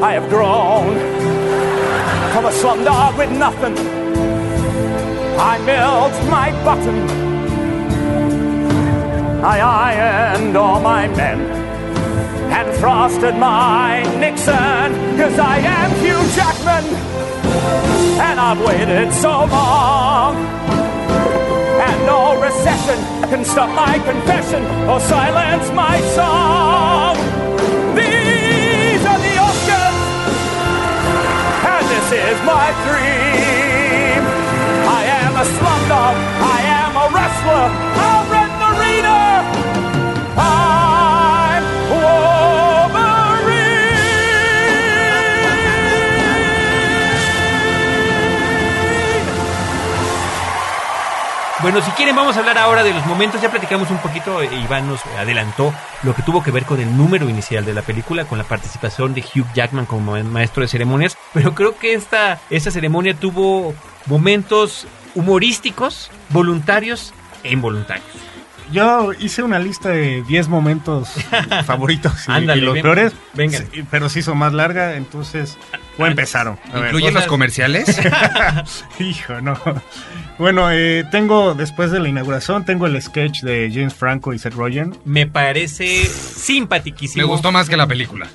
I have grown from a slumdog with nothing. I milled my button, I ironed all my men, and frosted my Nixon, cause I am Hugh Jackman, and I've waited so long. And no recession can stop my confession or silence my song. These are the Oscars, and this is my dream. I am a slumdog, I am a wrestler, I'll rent the reader. Bueno, si quieren vamos a hablar ahora de los momentos. Ya platicamos un poquito, eh, Iván nos adelantó lo que tuvo que ver con el número inicial de la película, con la participación de Hugh Jackman como ma- maestro de ceremonias. Pero creo que esta, esta ceremonia tuvo momentos humorísticos, voluntarios e involuntarios. Yo hice una lista de 10 momentos favoritos y, Ándale, y los ven- peores, vengan. sí, pero se hizo más larga, entonces o empezaron. A ver. ¿Incluyen los comerciales? Hijo, no. Bueno, eh, tengo, después de la inauguración, tengo el sketch de James Franco y Seth Rogen. Me parece simpaticísimo. Me gustó más que la película.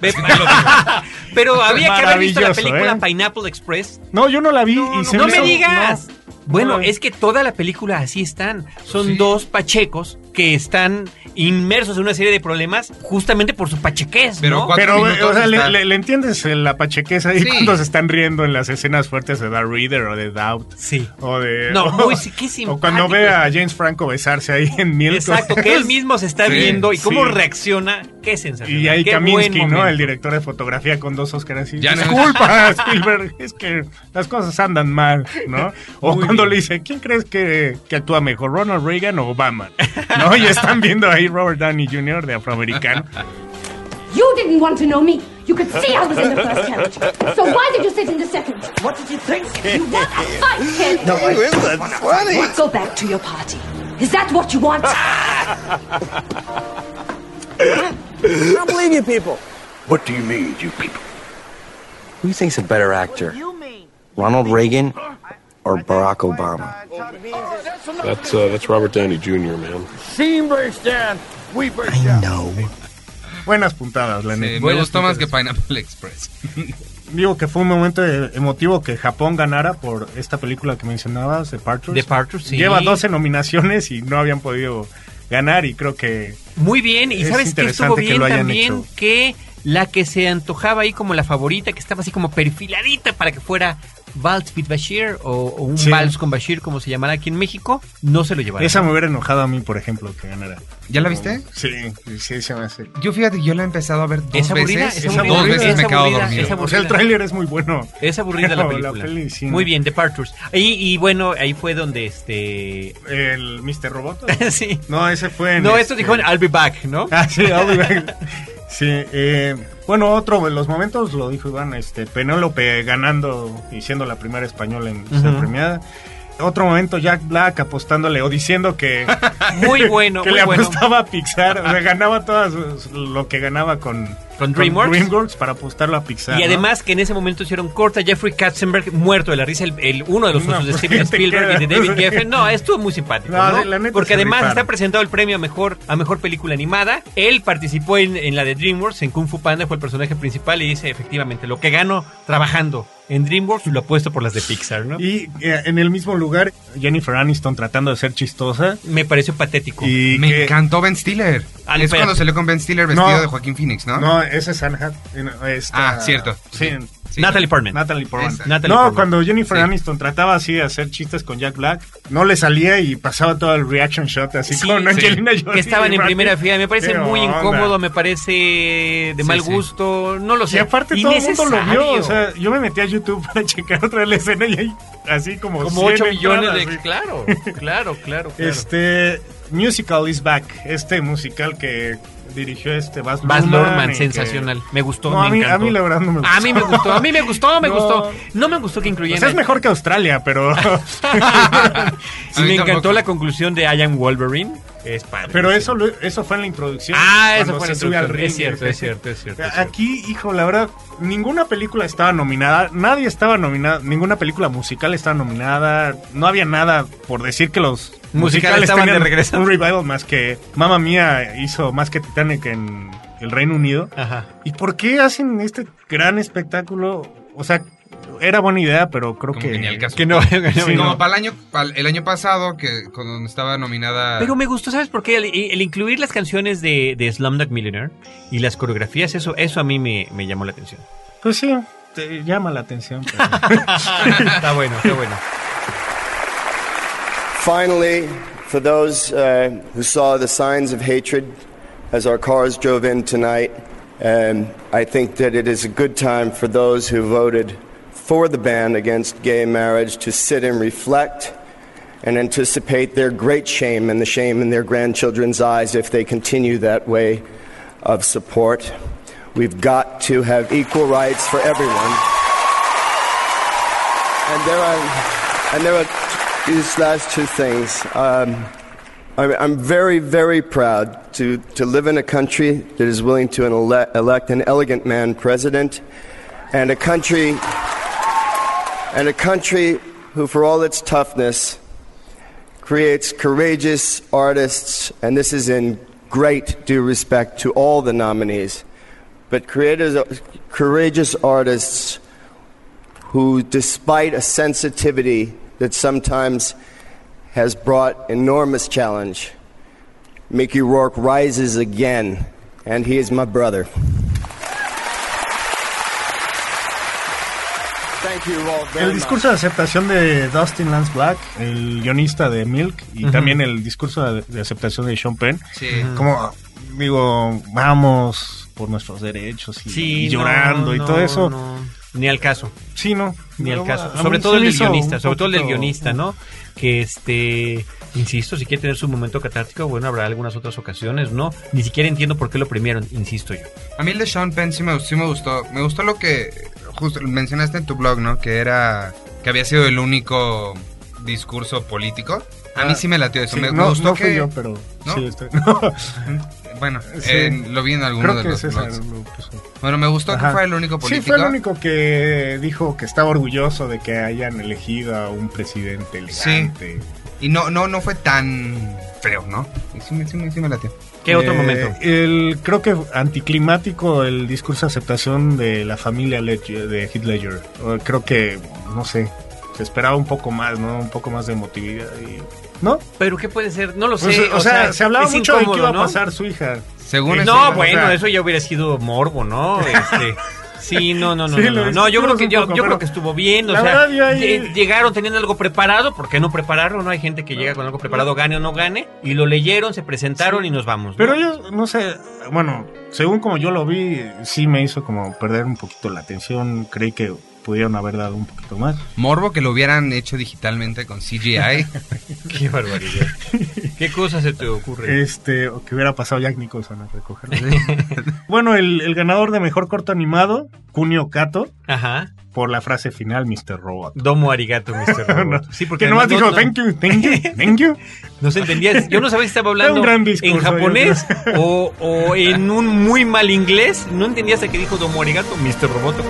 Pero había que haber visto la película ¿eh? Pineapple Express. No, yo no la vi y se no me hizo- digas. no. Bueno, No. es que toda la película así están. Son dos pachecos que están inmersos en una serie de problemas justamente por su pachequez, ¿no? Pero, eh, o sea, le, le- le entiendes la pachequeza ahí Sí. cuando se están riendo en las escenas fuertes de Darth Reader o de Doubt. Sí. O de. No, o, muy qué o cuando ve a James Franco besarse ahí en Milk. Exacto, que él mismo se está Sí, viendo y cómo sí. reacciona. Qué sensación. Y ahí Kaminsky, ¿no? El director de fotografía con dos Oscars así. Ya no- Disculpa, Spielberg, es que las cosas andan mal, ¿no? O Muy cuando bien. le dice, ¿quién crees que, que actúa mejor, Ronald Reagan o Obama? ¿No? Y están viendo ahí Robert Downey Jr. de afroamericano. You didn't want to know me. You could see I was in the first carriage. So why did you sit in the second? What did you think? You want a fight, kid? No, it isn't funny. Go back to your party. Is that what you want? I don't believe you people. What do you mean, you people? Who do you think's a better actor? Ronald Reagan or Barack Obama? That's uh, that's Robert Downey Jr., man. Scene breaks down. We break I down. know. Buenas puntadas, la Sí, neta. me Buenas gustó más que puntadas. Pineapple Express. Digo que fue un momento eh, emotivo que Japón ganara por esta película que mencionabas, The Partridge. The Partridge, sí. Lleva 12 nominaciones y no habían podido ganar y creo que... Muy bien, y Es ¿sabes qué estuvo que bien también? hecho. Que la que se antojaba ahí como la favorita, que estaba así como perfiladita para que fuera Vals with Bashir o, o un Sí. Vals con Bashir, como se llamará aquí en México, no se lo llevaron. Esa me hubiera enojado a mí, por ejemplo, que ganara. ¿Ya la viste? Sí, sí, se me hace. Yo fíjate, yo la he empezado a ver dos ¿Es aburrida? veces. ¿Es dos aburrida? veces ¿Es me aburrida? dormido. ¿Es O sea, el aburrida? tráiler es muy bueno. Es aburrida la película. peli sí, Muy no. bien, Departures. Y, y bueno, ahí fue donde este... El Mr. Robot. sí. No, ese fue en No, este- esto dijo en I'll be back, ¿no? Ah, sí, I'll be back. Sí, eh, bueno, otro de los momentos, lo dijo Iván, este, Penélope ganando y siendo la primera española en ser premiada. Otro momento, Jack Black apostándole o diciendo que, Muy bueno, que muy le bueno. apostaba a Pixar, o sea, ganaba todo lo que ganaba con, ¿Con DreamWorks? para apostarlo a Pixar. Y ¿no? además que en ese momento hicieron corta Jeffrey Katzenberg muerto de la risa, el, el- uno de los No, de pues, Steven ¿qué te Spielberg y de? David Geffen. No, estuvo muy simpático, Porque además rifaron. está presentado el premio a mejor a mejor película animada. Él participó en, en la de DreamWorks, en Kung Fu Panda, fue el personaje principal y dice efectivamente lo que gano trabajando en DreamWorks lo apuesto por las de Pixar, ¿no? Y eh, en el mismo lugar, Jennifer Aniston tratando de ser chistosa. Me pareció patético. Y Me que- encantó Ben Stiller. Es cuando salió con Ben Stiller vestido No. de Joaquín Phoenix, ¿no? No, ese es Anne Hath- esta- Ah, cierto. Sí. Sí. Natalie Portman. Natalie Portman. Natalie no, Portman. cuando Jennifer Sí. Aniston trataba así de hacer chistes con Jack Black, no le salía y pasaba todo el reaction shot así Sí, con sí. Angelina Jolie. que estaban en primera fila. Me parece ¿Qué muy onda? incómodo, me parece de Sí, mal sí. gusto, no lo sé. Y aparte todo el mundo lo vio, o sea, yo me metí a YouTube para checar otra vez la escena y hay así como como 100 8 millones entradas, de... sí. Claro, claro, claro, claro. Este Musical is Back, este musical que dirigió este Baz Baz Luhrmann Luhrmann, y que- sensacional. Me gustó, No, me a mí, encantó. a mí la verdad no me gustó. A mí me gustó, a mí me gustó, me No. gustó. No me gustó que O incluyeran... sea, es mejor que Australia, pero me encantó tampoco. la conclusión de I am Wolverine. Es padre. pero eso lo- eso fue en la introducción. Ah, eso fue se sube al ring. Es cierto, es cierto, es cierto. Aquí, hijo, la verdad, ninguna película estaba nominada, nadie estaba nominada, ninguna película musical estaba nominada, no había nada por decir que los Musicales estaban de regreso. Un revival más que Mamma Mía hizo más que Titanic en el Reino Unido. Ajá. ¿Y por qué hacen este gran espectáculo? O sea, era buena idea, pero creo Como que, que al caso. Que no, que no Sí, vino. Como para el año, para el año pasado, que cuando estaba nominada. Pero me gustó, ¿sabes por qué? El, el incluir las canciones de, de Slumdog Millionaire y las coreografías, eso, eso a mí me, me llamó la atención. Pues sí, te llama la atención. pero- está bueno, está bueno. Finally, for those uh, who saw the signs of hatred as our cars drove in tonight, um, I think that it is a good time for those who voted for the ban against gay marriage to sit and reflect and anticipate their great shame and the shame in their grandchildren's eyes if they continue that way of support. We've got to have equal rights for everyone. And there are, and there are these last two things. Um, I'm, very, very proud to, to live in a country that is willing to elect an elegant man president, and a country, and a country who, for all its toughness, creates courageous artists, and this is in great due respect to all the nominees, but creators, courageous artists who, despite a sensitivity that sometimes has brought enormous challenge, Mickey Rourke rises again, and he is my brother. El discurso de aceptación de Dustin Lance Black, el guionista de Milk, y también el discurso de, de aceptación de Sean Penn. Sí. Como, digo, vamos por nuestros derechos y, Sí, y llorando no, y no, todo eso. no. Ni al caso. Sí, no. Ni al caso. Sobre todo el del guionista, sobre todo el del guionista, ¿no? Que este, insisto, si quiere tener su momento catártico, bueno, habrá algunas otras ocasiones, ¿no? Ni siquiera entiendo por qué lo premiaron, insisto yo. A mí el de Sean Penn sí me, sí me gustó. Me gustó lo que justo mencionaste en tu blog, ¿no? Que era que había sido el único discurso político. A mí Ah, sí me latió eso. sí, me, no, gustó no fui que yo, pero ¿No? sí, estoy- Bueno, Sí. eh, lo vi en alguno Creo de que los César blogs. lo puso. Bueno, me gustó Ajá. que fue el único Sí, político. fue el único que dijo que estaba orgulloso de que hayan elegido a un presidente elegante. Y no, no, no fue tan feo, ¿no? Y sí, me- sí, me- sí me latió. Eh, El, creo que anticlimático el discurso de aceptación de la familia Ledger- de Heath Ledger. Creo que, no sé, se esperaba un poco más, ¿no? Un poco más de emotividad. Y, ¿No? Pero ¿qué puede ser? No lo sé. Pues, o, sea, se hablaba mucho de incómodo, iba a pasar su hija. Según Eh, No, o bueno, sea, eso ya hubiera sido morbo, ¿no? Este, sí, no, no, no, Sí, no, no, No, yo creo que yo, poco, yo creo que estuvo bien, o la sea, verdad, ahí- llegaron teniendo algo preparado, ¿por qué no prepararlo? No hay gente que llega con algo preparado, gane o no gane, y lo leyeron, se presentaron y nos vamos. Pero yo, no sé, bueno, según como yo lo vi, sí me hizo como perder un poquito la atención. Creí que pudieron haber dado un poquito más. Morbo que lo hubieran hecho digitalmente con CGI. Qué barbaridad. ¿Qué cosa se te ocurre? Este, o que hubiera pasado Jack Nicholson a recogerlo. bueno, el, el ganador de mejor corto animado, Kunio Kato, Ajá. por la frase final, Mr. Robot. Domo arigato, Mr. Robot. No, Sí, porque que nomás dijo, no- thank you, thank you, thank you. No se entendía. Yo no sabía si estaba hablando un gran discurso, en japonés o, o en un muy mal inglés. No entendía hasta que dijo Domo arigato, Mr. Roboto.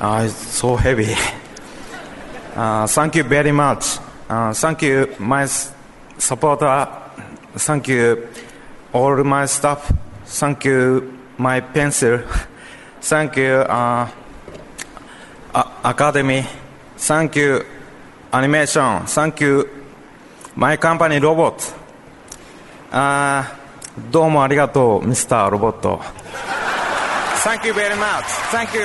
Uh, it's so heavy. Uh, thank you very much. Uh, thank you, my supporter. Thank you, all my staff. Thank you, my pencil. Thank you, uh, a- Academy. Thank you, animation. Thank you, my company robot. Uh, どうもありがとう、Mr. ロボット。Thank you very much. Thank you.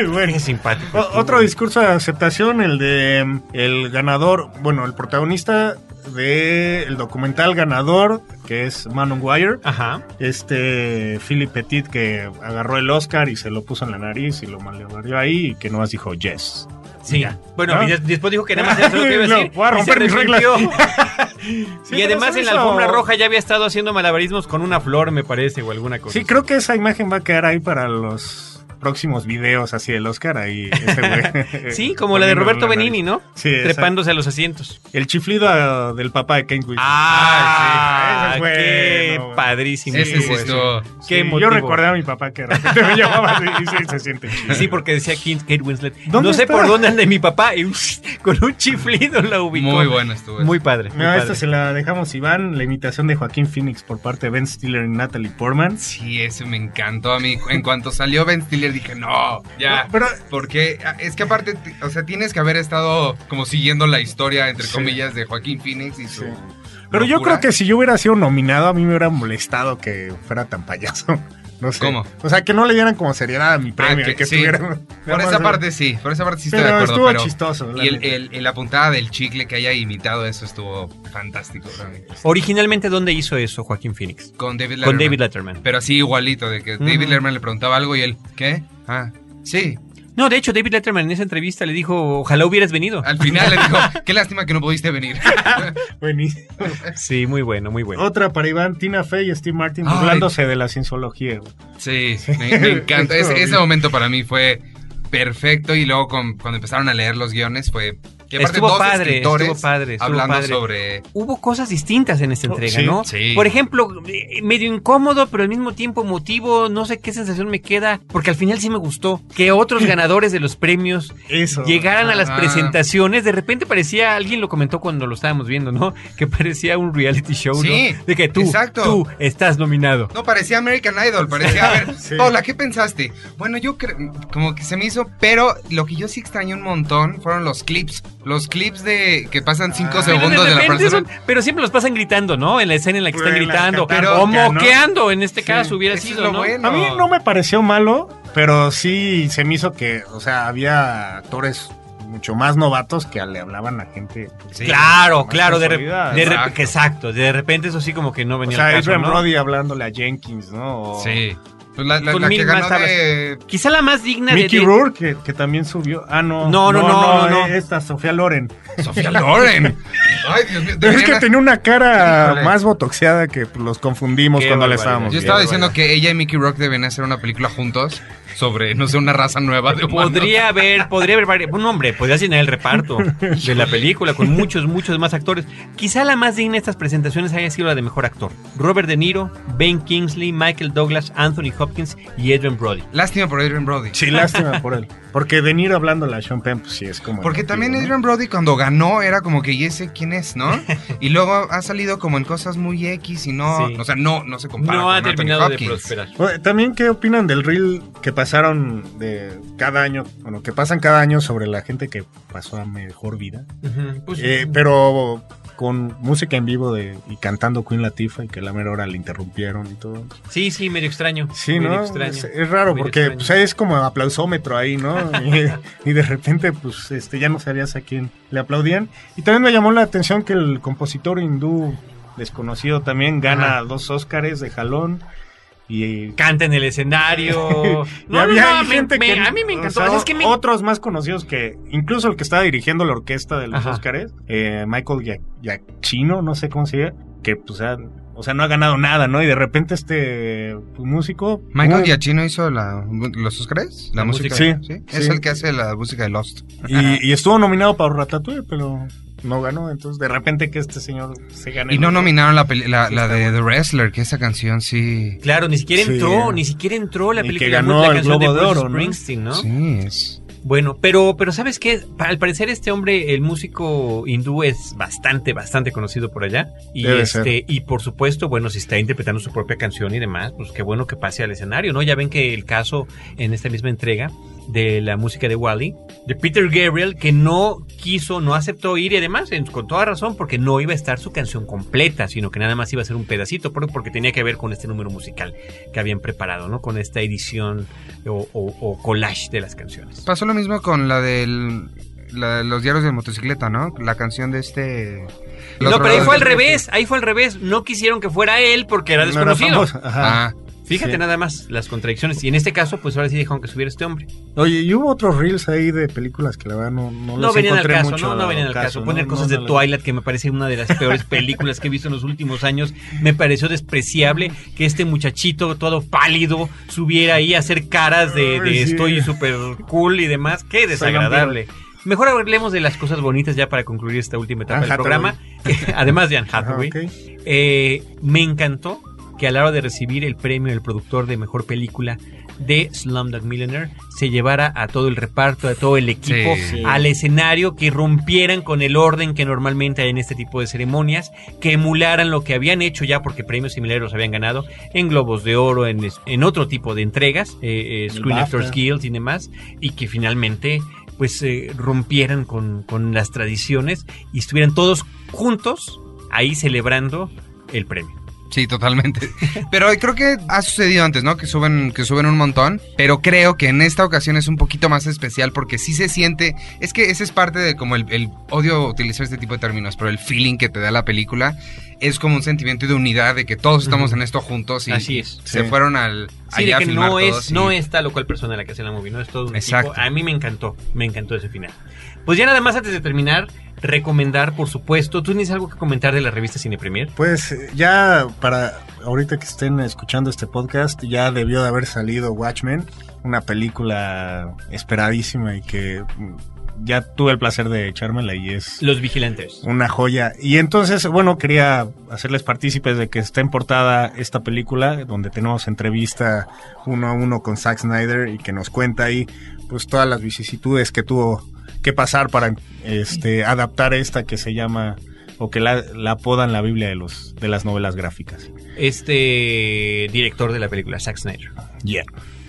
bueno, Qué simpático. Otro discurso de aceptación, el de el ganador, bueno, el protagonista del el documental ganador, que es Man on Wire. Ajá. Este Philip Petit que agarró el Oscar y se lo puso en la nariz y lo malogró ahí y que nomás dijo yes. Sí. Bueno, ¿No? después dijo que nada más era lo que iba a No, decir. voy a y romper mis reglas. Sí, y además en la alfombra roja ya había estado haciendo malabarismos con una flor, me parece, o alguna cosa. Sí, creo que esa imagen va a quedar ahí para los próximos videos así del Oscar ahí ese güey. Sí, como la de Roberto Benini. ¿no? Sí, exacto. Trepándose a los asientos. El chiflido ah, del papá de Kane Winslet. Ah, ese es qué padrísimo. Ese sí eso. Sí, Qué yo recordé a mi papá que de repente me llamaba y sí, se siente chido. Sí, porque decía Kate Winslet. ¿Dónde No sé está? por dónde anda mi papá. Y uff, con un chiflido la ubicó. Muy bueno estuvo. Muy padre. muy No, padre. esta se la dejamos Iván, la imitación de Joaquín Phoenix por parte de Ben Stiller y Natalie Portman. Sí, ese me encantó a mí. En cuanto salió Ben Stiller dije, no, ya. Pero- porque ah, es que aparte, o sea, tienes que haber estado como siguiendo la historia, entre Sí. comillas, de Joaquín Phoenix y su... Pero yo creo que si yo hubiera sido nominado, a mí me hubiera molestado que fuera tan payaso. No sé. ¿Cómo? O sea, que no le dieran como seriedad a mi premio. Ah, que- que sí. Por esa parte sí, por esa parte sí estoy Pero de acuerdo. estuvo pero chistoso, Y el, el- el- la puntada del chicle que haya imitado eso estuvo fantástico. realmente. Originalmente, ¿dónde hizo eso Joaquín Phoenix? Con David Letterman. Con David Letterman. Pero así igualito, de que David. Letterman le preguntaba algo y él, ¿qué? Ah, sí. No, de hecho, David Letterman en esa entrevista le dijo, ojalá hubieras venido. Al final le dijo, qué lástima que no pudiste venir. Buenísimo. Sí, muy bueno, muy bueno. Otra para Iván, Tina Fey y Steve Martin Ay. burlándose de la cienciología. Sí, me, me encanta. Ese, ese momento para mí fue perfecto y luego con- cuando empezaron a leer los guiones fue... Que aparte Estuvo dos padre, estuvo padre, estuvo hablando padre. sobre... Hubo cosas distintas en esta Oh, entrega, sí, ¿no? sí. Por ejemplo, eh, medio incómodo, pero al mismo tiempo motivo, no sé qué sensación me queda, porque al final sí me gustó que otros ganadores de los premios Eso. llegaran a las presentaciones. De repente parecía, alguien lo comentó cuando lo estábamos viendo, ¿no? Que parecía un reality show, Sí, ¿no? De que tú, exacto. tú estás nominado. No, parecía American Idol, parecía, a ver. Paula, ¿qué pensaste? Bueno, yo creo, como que se me hizo, pero lo que yo sí extrañé un montón fueron los clips, los clips de que pasan cinco Ah. Pero de segundos de, la persona. son- pero siempre los pasan gritando, ¿no? En la escena en la que están gritando. pero- o ¿no? moqueando, en este Sí, caso hubiera sido, lo ¿no? bueno. A mí no me pareció malo, pero sí se me hizo que, o sea, había actores mucho más novatos que le hablaban a gente. pues, Sí. Claro, claro, de, de exacto. de repente eso sí como que no O venía sea, al caso, Adrian ¿no? Brody hablándole a Jenkins, ¿no? O Sí. Pues la, la- Con la que mil ganó más de... Quizá la más digna Mickey de, de- Rourke, que, que también subió. Ah, no. No, no, no, no, no. Esta, Sofía Loren. Sofía Loren. Ay, Dios mío. Es que tenía una cara Híjole. más botoxeada que los confundimos Qué cuando la barbaridad. estábamos Yo estaba diciendo que ella y Mickey Rock deben hacer una película juntos sobre, no sé, una raza nueva de humanos. Podría haber, podría haber, un hombre, podría llenar el reparto de la película con muchos, muchos más actores. Quizá la más digna de estas presentaciones haya sido la de mejor actor. Robert De Niro, Ben Kingsley, Michael Douglas, Anthony Hopkins y Adrian Brody. Lástima por Adrian Brody. Sí, lástima por él. Porque De Niro hablando a Sean Penn, pues sí es como. Porque también ¿no? Adrian Brody cuando ganó era como que, ¿y ese quién es, no? Y luego ha salido como en cosas muy X y no, Sí. o sea, no, no se compara No con ha Anthony terminado de prosperar. También, ¿qué opinan del reel que pasaron de cada año? Bueno, que pasan cada año sobre la gente que pasó a mejor vida. Pues, Eh, pero con música en vivo de, y cantando Queen Latifah y que a la mera hora le interrumpieron y todo. sí, sí, medio extraño. Sí, medio ¿no? extraño. Es, es raro porque pues, es como aplausómetro ahí, ¿no? y, y de repente, pues, este, ya no sabías a quién le aplaudían. Y también me llamó la atención que el compositor hindú desconocido también gana Ajá. dos Óscares de jalón. Y Canta en el escenario. y había me- gente me- que a mí me o encantó. sea, es que me- otros más conocidos que incluso el que estaba dirigiendo la orquesta de los. Óscares, eh, Michael Giacchino, no sé cómo se llama, que pues ha- o sea, no ha ganado nada, ¿no? Y de repente este pues, músico Michael Giacchino hizo la, los Oscars, la, La música. música. Sí, Sí, es sí. el que hace la música de Lost. y, y estuvo nominado para Ratatouille, pero no ganó, entonces de repente que este señor se gane Y no el- nominaron la, peli- la, la de. The Wrestler, que esa canción sí. Claro, ni siquiera Sí. entró, ni siquiera entró la Y que película. ganó la el canción Globo de Bruce Oro, ¿no? Springsteen, ¿no? Sí, es. Bueno, pero, pero ¿sabes qué? Al parecer este hombre, el músico hindú, es bastante, bastante conocido por allá. Y Debe este, ser. y por supuesto, bueno, si está interpretando su propia canción y demás, pues qué bueno que pase al escenario, ¿no? Ya ven que el caso en esta misma entrega de la música de Wally, de Peter Gabriel, que no quiso, no aceptó ir y además, con toda razón, porque no iba a estar su canción completa, sino que nada más iba a ser un pedacito, por- porque tenía que ver con este número musical que habían preparado, ¿no? Con esta edición o, o- o collage de las canciones. Pasó lo mismo con la del. La de los diarios de motocicleta, ¿no? La canción de este. No, pero ahí fue al revés, ahí fue al revés. No quisieron que fuera él porque era No era desconocido. famoso, ajá. Ah, Fíjate Sí. nada más las contradicciones. Y en este caso, pues ahora sí dejaron que subiera este hombre. Oye, y hubo otros reels ahí de películas que la verdad no no, No les venían al caso, mucho no, no venían al caso. Poner No, cosas de Twilight, que me parece una de las peores películas que he visto en los últimos años. Me pareció despreciable que este muchachito todo pálido subiera ahí a hacer caras de, de Ay, sí. estoy súper cool y demás. Qué desagradable. Mejor hablemos de las cosas bonitas ya para concluir esta última etapa Anne del programa. Además de Anne Ajá, Hathaway. Eh, me encantó que a la hora de recibir el premio del productor de mejor película de Slumdog Millionaire se llevara a todo el reparto, a todo el equipo Sí. Sí. al escenario, que rompieran con el orden que normalmente hay en este tipo de ceremonias, que emularan lo que habían hecho ya, porque premios similares los habían ganado en Globos de Oro, en, en otro tipo de entregas, eh, eh, Screen. Actors Guild y demás, y que finalmente pues eh, rompieran con, con las tradiciones y estuvieran todos juntos ahí celebrando el premio. Sí, totalmente. Pero creo que ha sucedido antes, ¿no? Que suben, que suben un montón. Pero creo que en esta ocasión es un poquito más especial porque sí se siente. Es que ese es parte de como el, el odio utilizar este tipo de términos, pero el feeling que te da la película es como un sentimiento de unidad, de que todos estamos en esto juntos y Así es. se Sí. fueron al. Sí, de allá a que no es, y- no es tal o cual persona la que hace la movie, no es todo un Exacto. equipo. A mí me encantó, me encantó ese final. Pues ya nada más antes de terminar, recomendar, por supuesto, ¿tú tienes algo que comentar de la revista Cine Premier? Pues eh, ya para ahorita que estén escuchando este podcast, ya debió de haber salido Watchmen, una película esperadísima y que mm, ya tuve el placer de echármela y es Los Vigilantes. una joya. Y entonces, bueno, quería hacerles partícipes de que está en portada esta película, donde tenemos entrevista uno a uno con Zack Snyder y que nos cuenta ahí pues todas las vicisitudes que tuvo que pasar para este adaptar esta que se llama o que la, la apodan la Biblia de los de las novelas gráficas. Este director de la película, Zack Snyder. Yeah.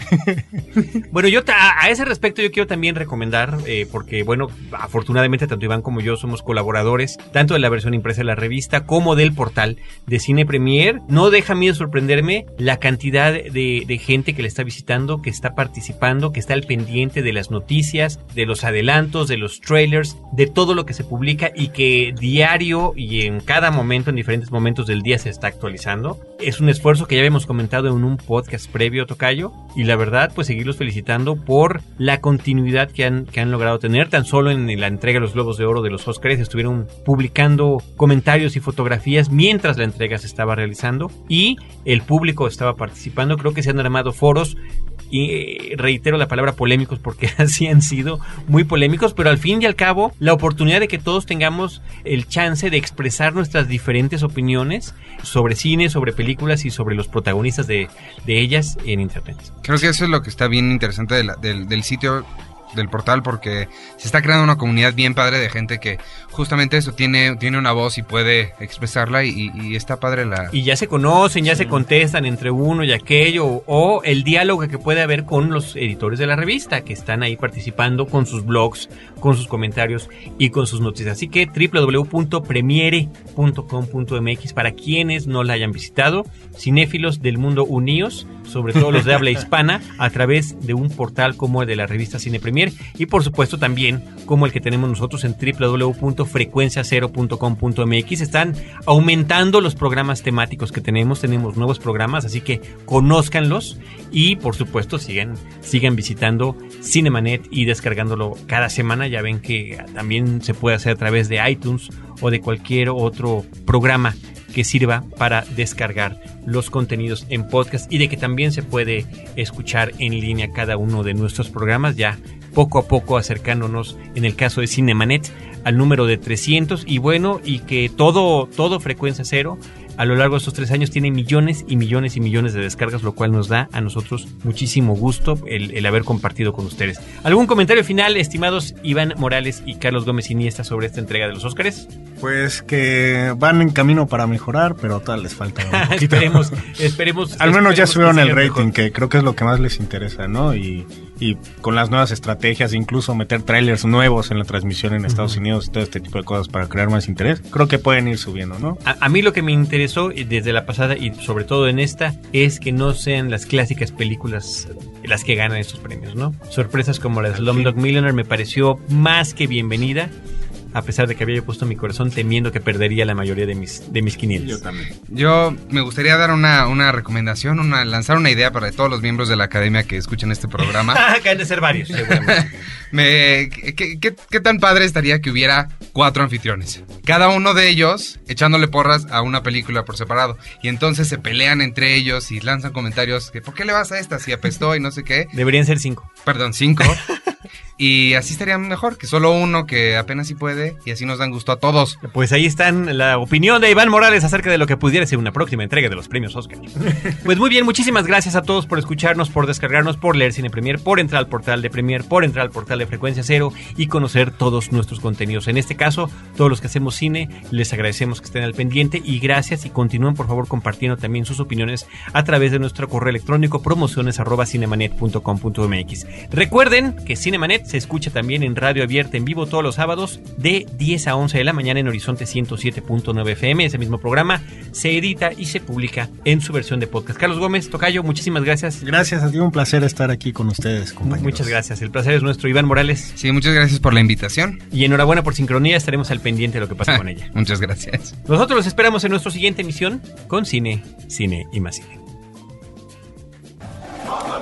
Bueno, yo a ese respecto yo quiero también recomendar, eh, porque bueno, afortunadamente tanto Iván como yo somos colaboradores, tanto de la versión impresa de la revista como del portal de Cine Premier. No deja de sorprenderme la cantidad de, de gente que le está visitando, que está participando, que está al pendiente de las noticias, de los adelantos, de los trailers, de todo lo que se publica y que diario y en cada momento, en diferentes momentos del día se está actualizando. Es un esfuerzo que ya habíamos comentado en un podcast previo, Tocayo, y la verdad, pues seguirlos felicitando por la continuidad que han, que han logrado tener. Tan solo en la entrega de los Globos de Oro de los Oscars estuvieron publicando comentarios y fotografías mientras la entrega se estaba realizando y el público estaba participando. Creo que se han armado foros y eh, reitero la palabra polémicos porque así han sido muy polémicos, pero al fin y al cabo la oportunidad de que todos tengamos el chance de expresar nuestras diferentes opiniones sobre cine, sobre películas y sobre los protagonistas de, de ellas en internet. Creo que eso es lo que está bien interesante del sitio del portal porque se está creando una comunidad bien padre de gente que justamente eso tiene, tiene una voz y puede expresarla y, y está padre la... Y ya se conocen, ya se contestan entre uno y aquello, o el diálogo que puede haber con los editores de la revista, que están ahí participando con sus blogs, con sus comentarios y con sus noticias. Así que www.premiere.com.mx para quienes no la hayan visitado, cinéfilos del mundo unidos, sobre todo los de habla hispana, a través de un portal como el de la revista Cine Premier y por supuesto también como el que tenemos nosotros en www.frecuenciacero.com.mx. Están aumentando los programas temáticos que tenemos, tenemos nuevos programas, así que conózcanlos y por supuesto sigan, sigan visitando Cinemanet y descargándolo cada semana. Ya ven que también se puede hacer a través de iTunes o de cualquier otro programa que sirva para descargar los contenidos en podcast y de que también se puede escuchar en línea cada uno de nuestros programas ya poco a poco acercándonos en el caso de Cinemanet al número de 300 y bueno y que todo todo frecuencia cero a lo largo de estos tres años tiene millones y millones y millones de descargas, lo cual nos da a nosotros muchísimo gusto el, el haber compartido con ustedes. ¿Algún comentario final, estimados Iván Morales y Carlos Gómez Iniesta, sobre esta entrega de los Óscares? Pues que van en camino para mejorar, pero todavía les falta un poquito. esperemos, esperemos. Al menos ya esperemos subieron el rating, mejor. que creo que es lo que más les interesa, ¿no? Y, y con las nuevas estrategias, incluso meter trailers nuevos en la transmisión en Estados Unidos y todo este tipo de cosas para crear más interés, creo que pueden ir subiendo, ¿no? A, a mí lo que me interesó desde la pasada y sobre todo en esta es que no sean las clásicas películas las que ganan estos premios, ¿no? Sorpresas como la de Slumdog Millionaire me pareció más que bienvenida. A pesar de que había yo puesto mi corazón temiendo que perdería la mayoría de mis, de mis quinielas. Yo también. Yo me gustaría dar una, una recomendación, una, lanzar una idea para todos los miembros de la academia que escuchen este programa. que han de ser varios, seguramente. Me- ¿qué, qué, qué tan padre estaría que hubiera cuatro anfitriones? Cada uno de ellos echándole porras a una película por separado. Y entonces se pelean entre ellos y lanzan comentarios que ¿por qué le vas a esta si apestó y no sé qué? Deberían ser cinco. Perdón, cinco. y así estaría mejor que solo uno que apenas si puede y así nos dan gusto a todos. Pues ahí están la opinión de Iván Morales acerca de lo que pudiera ser una próxima entrega de los premios Oscar. Pues muy bien, muchísimas gracias a todos por escucharnos, por descargarnos, por leer Cine Premier, por entrar al portal de Premier, por entrar al portal de Frecuencia Cero y conocer todos nuestros contenidos. En este caso, todos los que hacemos cine, les agradecemos que estén al pendiente y gracias y continúen por favor compartiendo también sus opiniones a través de nuestro correo electrónico promociones arroba cinemanet.com.mx. Recuerden que Cinemanet se escucha también en radio abierta en vivo todos los sábados de 10 a 11 de la mañana en Horizonte 107.9 FM. Ese mismo programa se edita y se publica en su versión de podcast. Carlos Gómez, Tocayo, muchísimas gracias. Gracias, ha sido un placer estar aquí con ustedes, compañeros. Muchas gracias. El placer es nuestro. Iván Morales. Sí, muchas gracias por la invitación. Y enhorabuena por sincronía. Estaremos al pendiente de lo que pasa con ella. Muchas gracias. Nosotros los esperamos en nuestra siguiente emisión con cine, cine y más cine. Mamma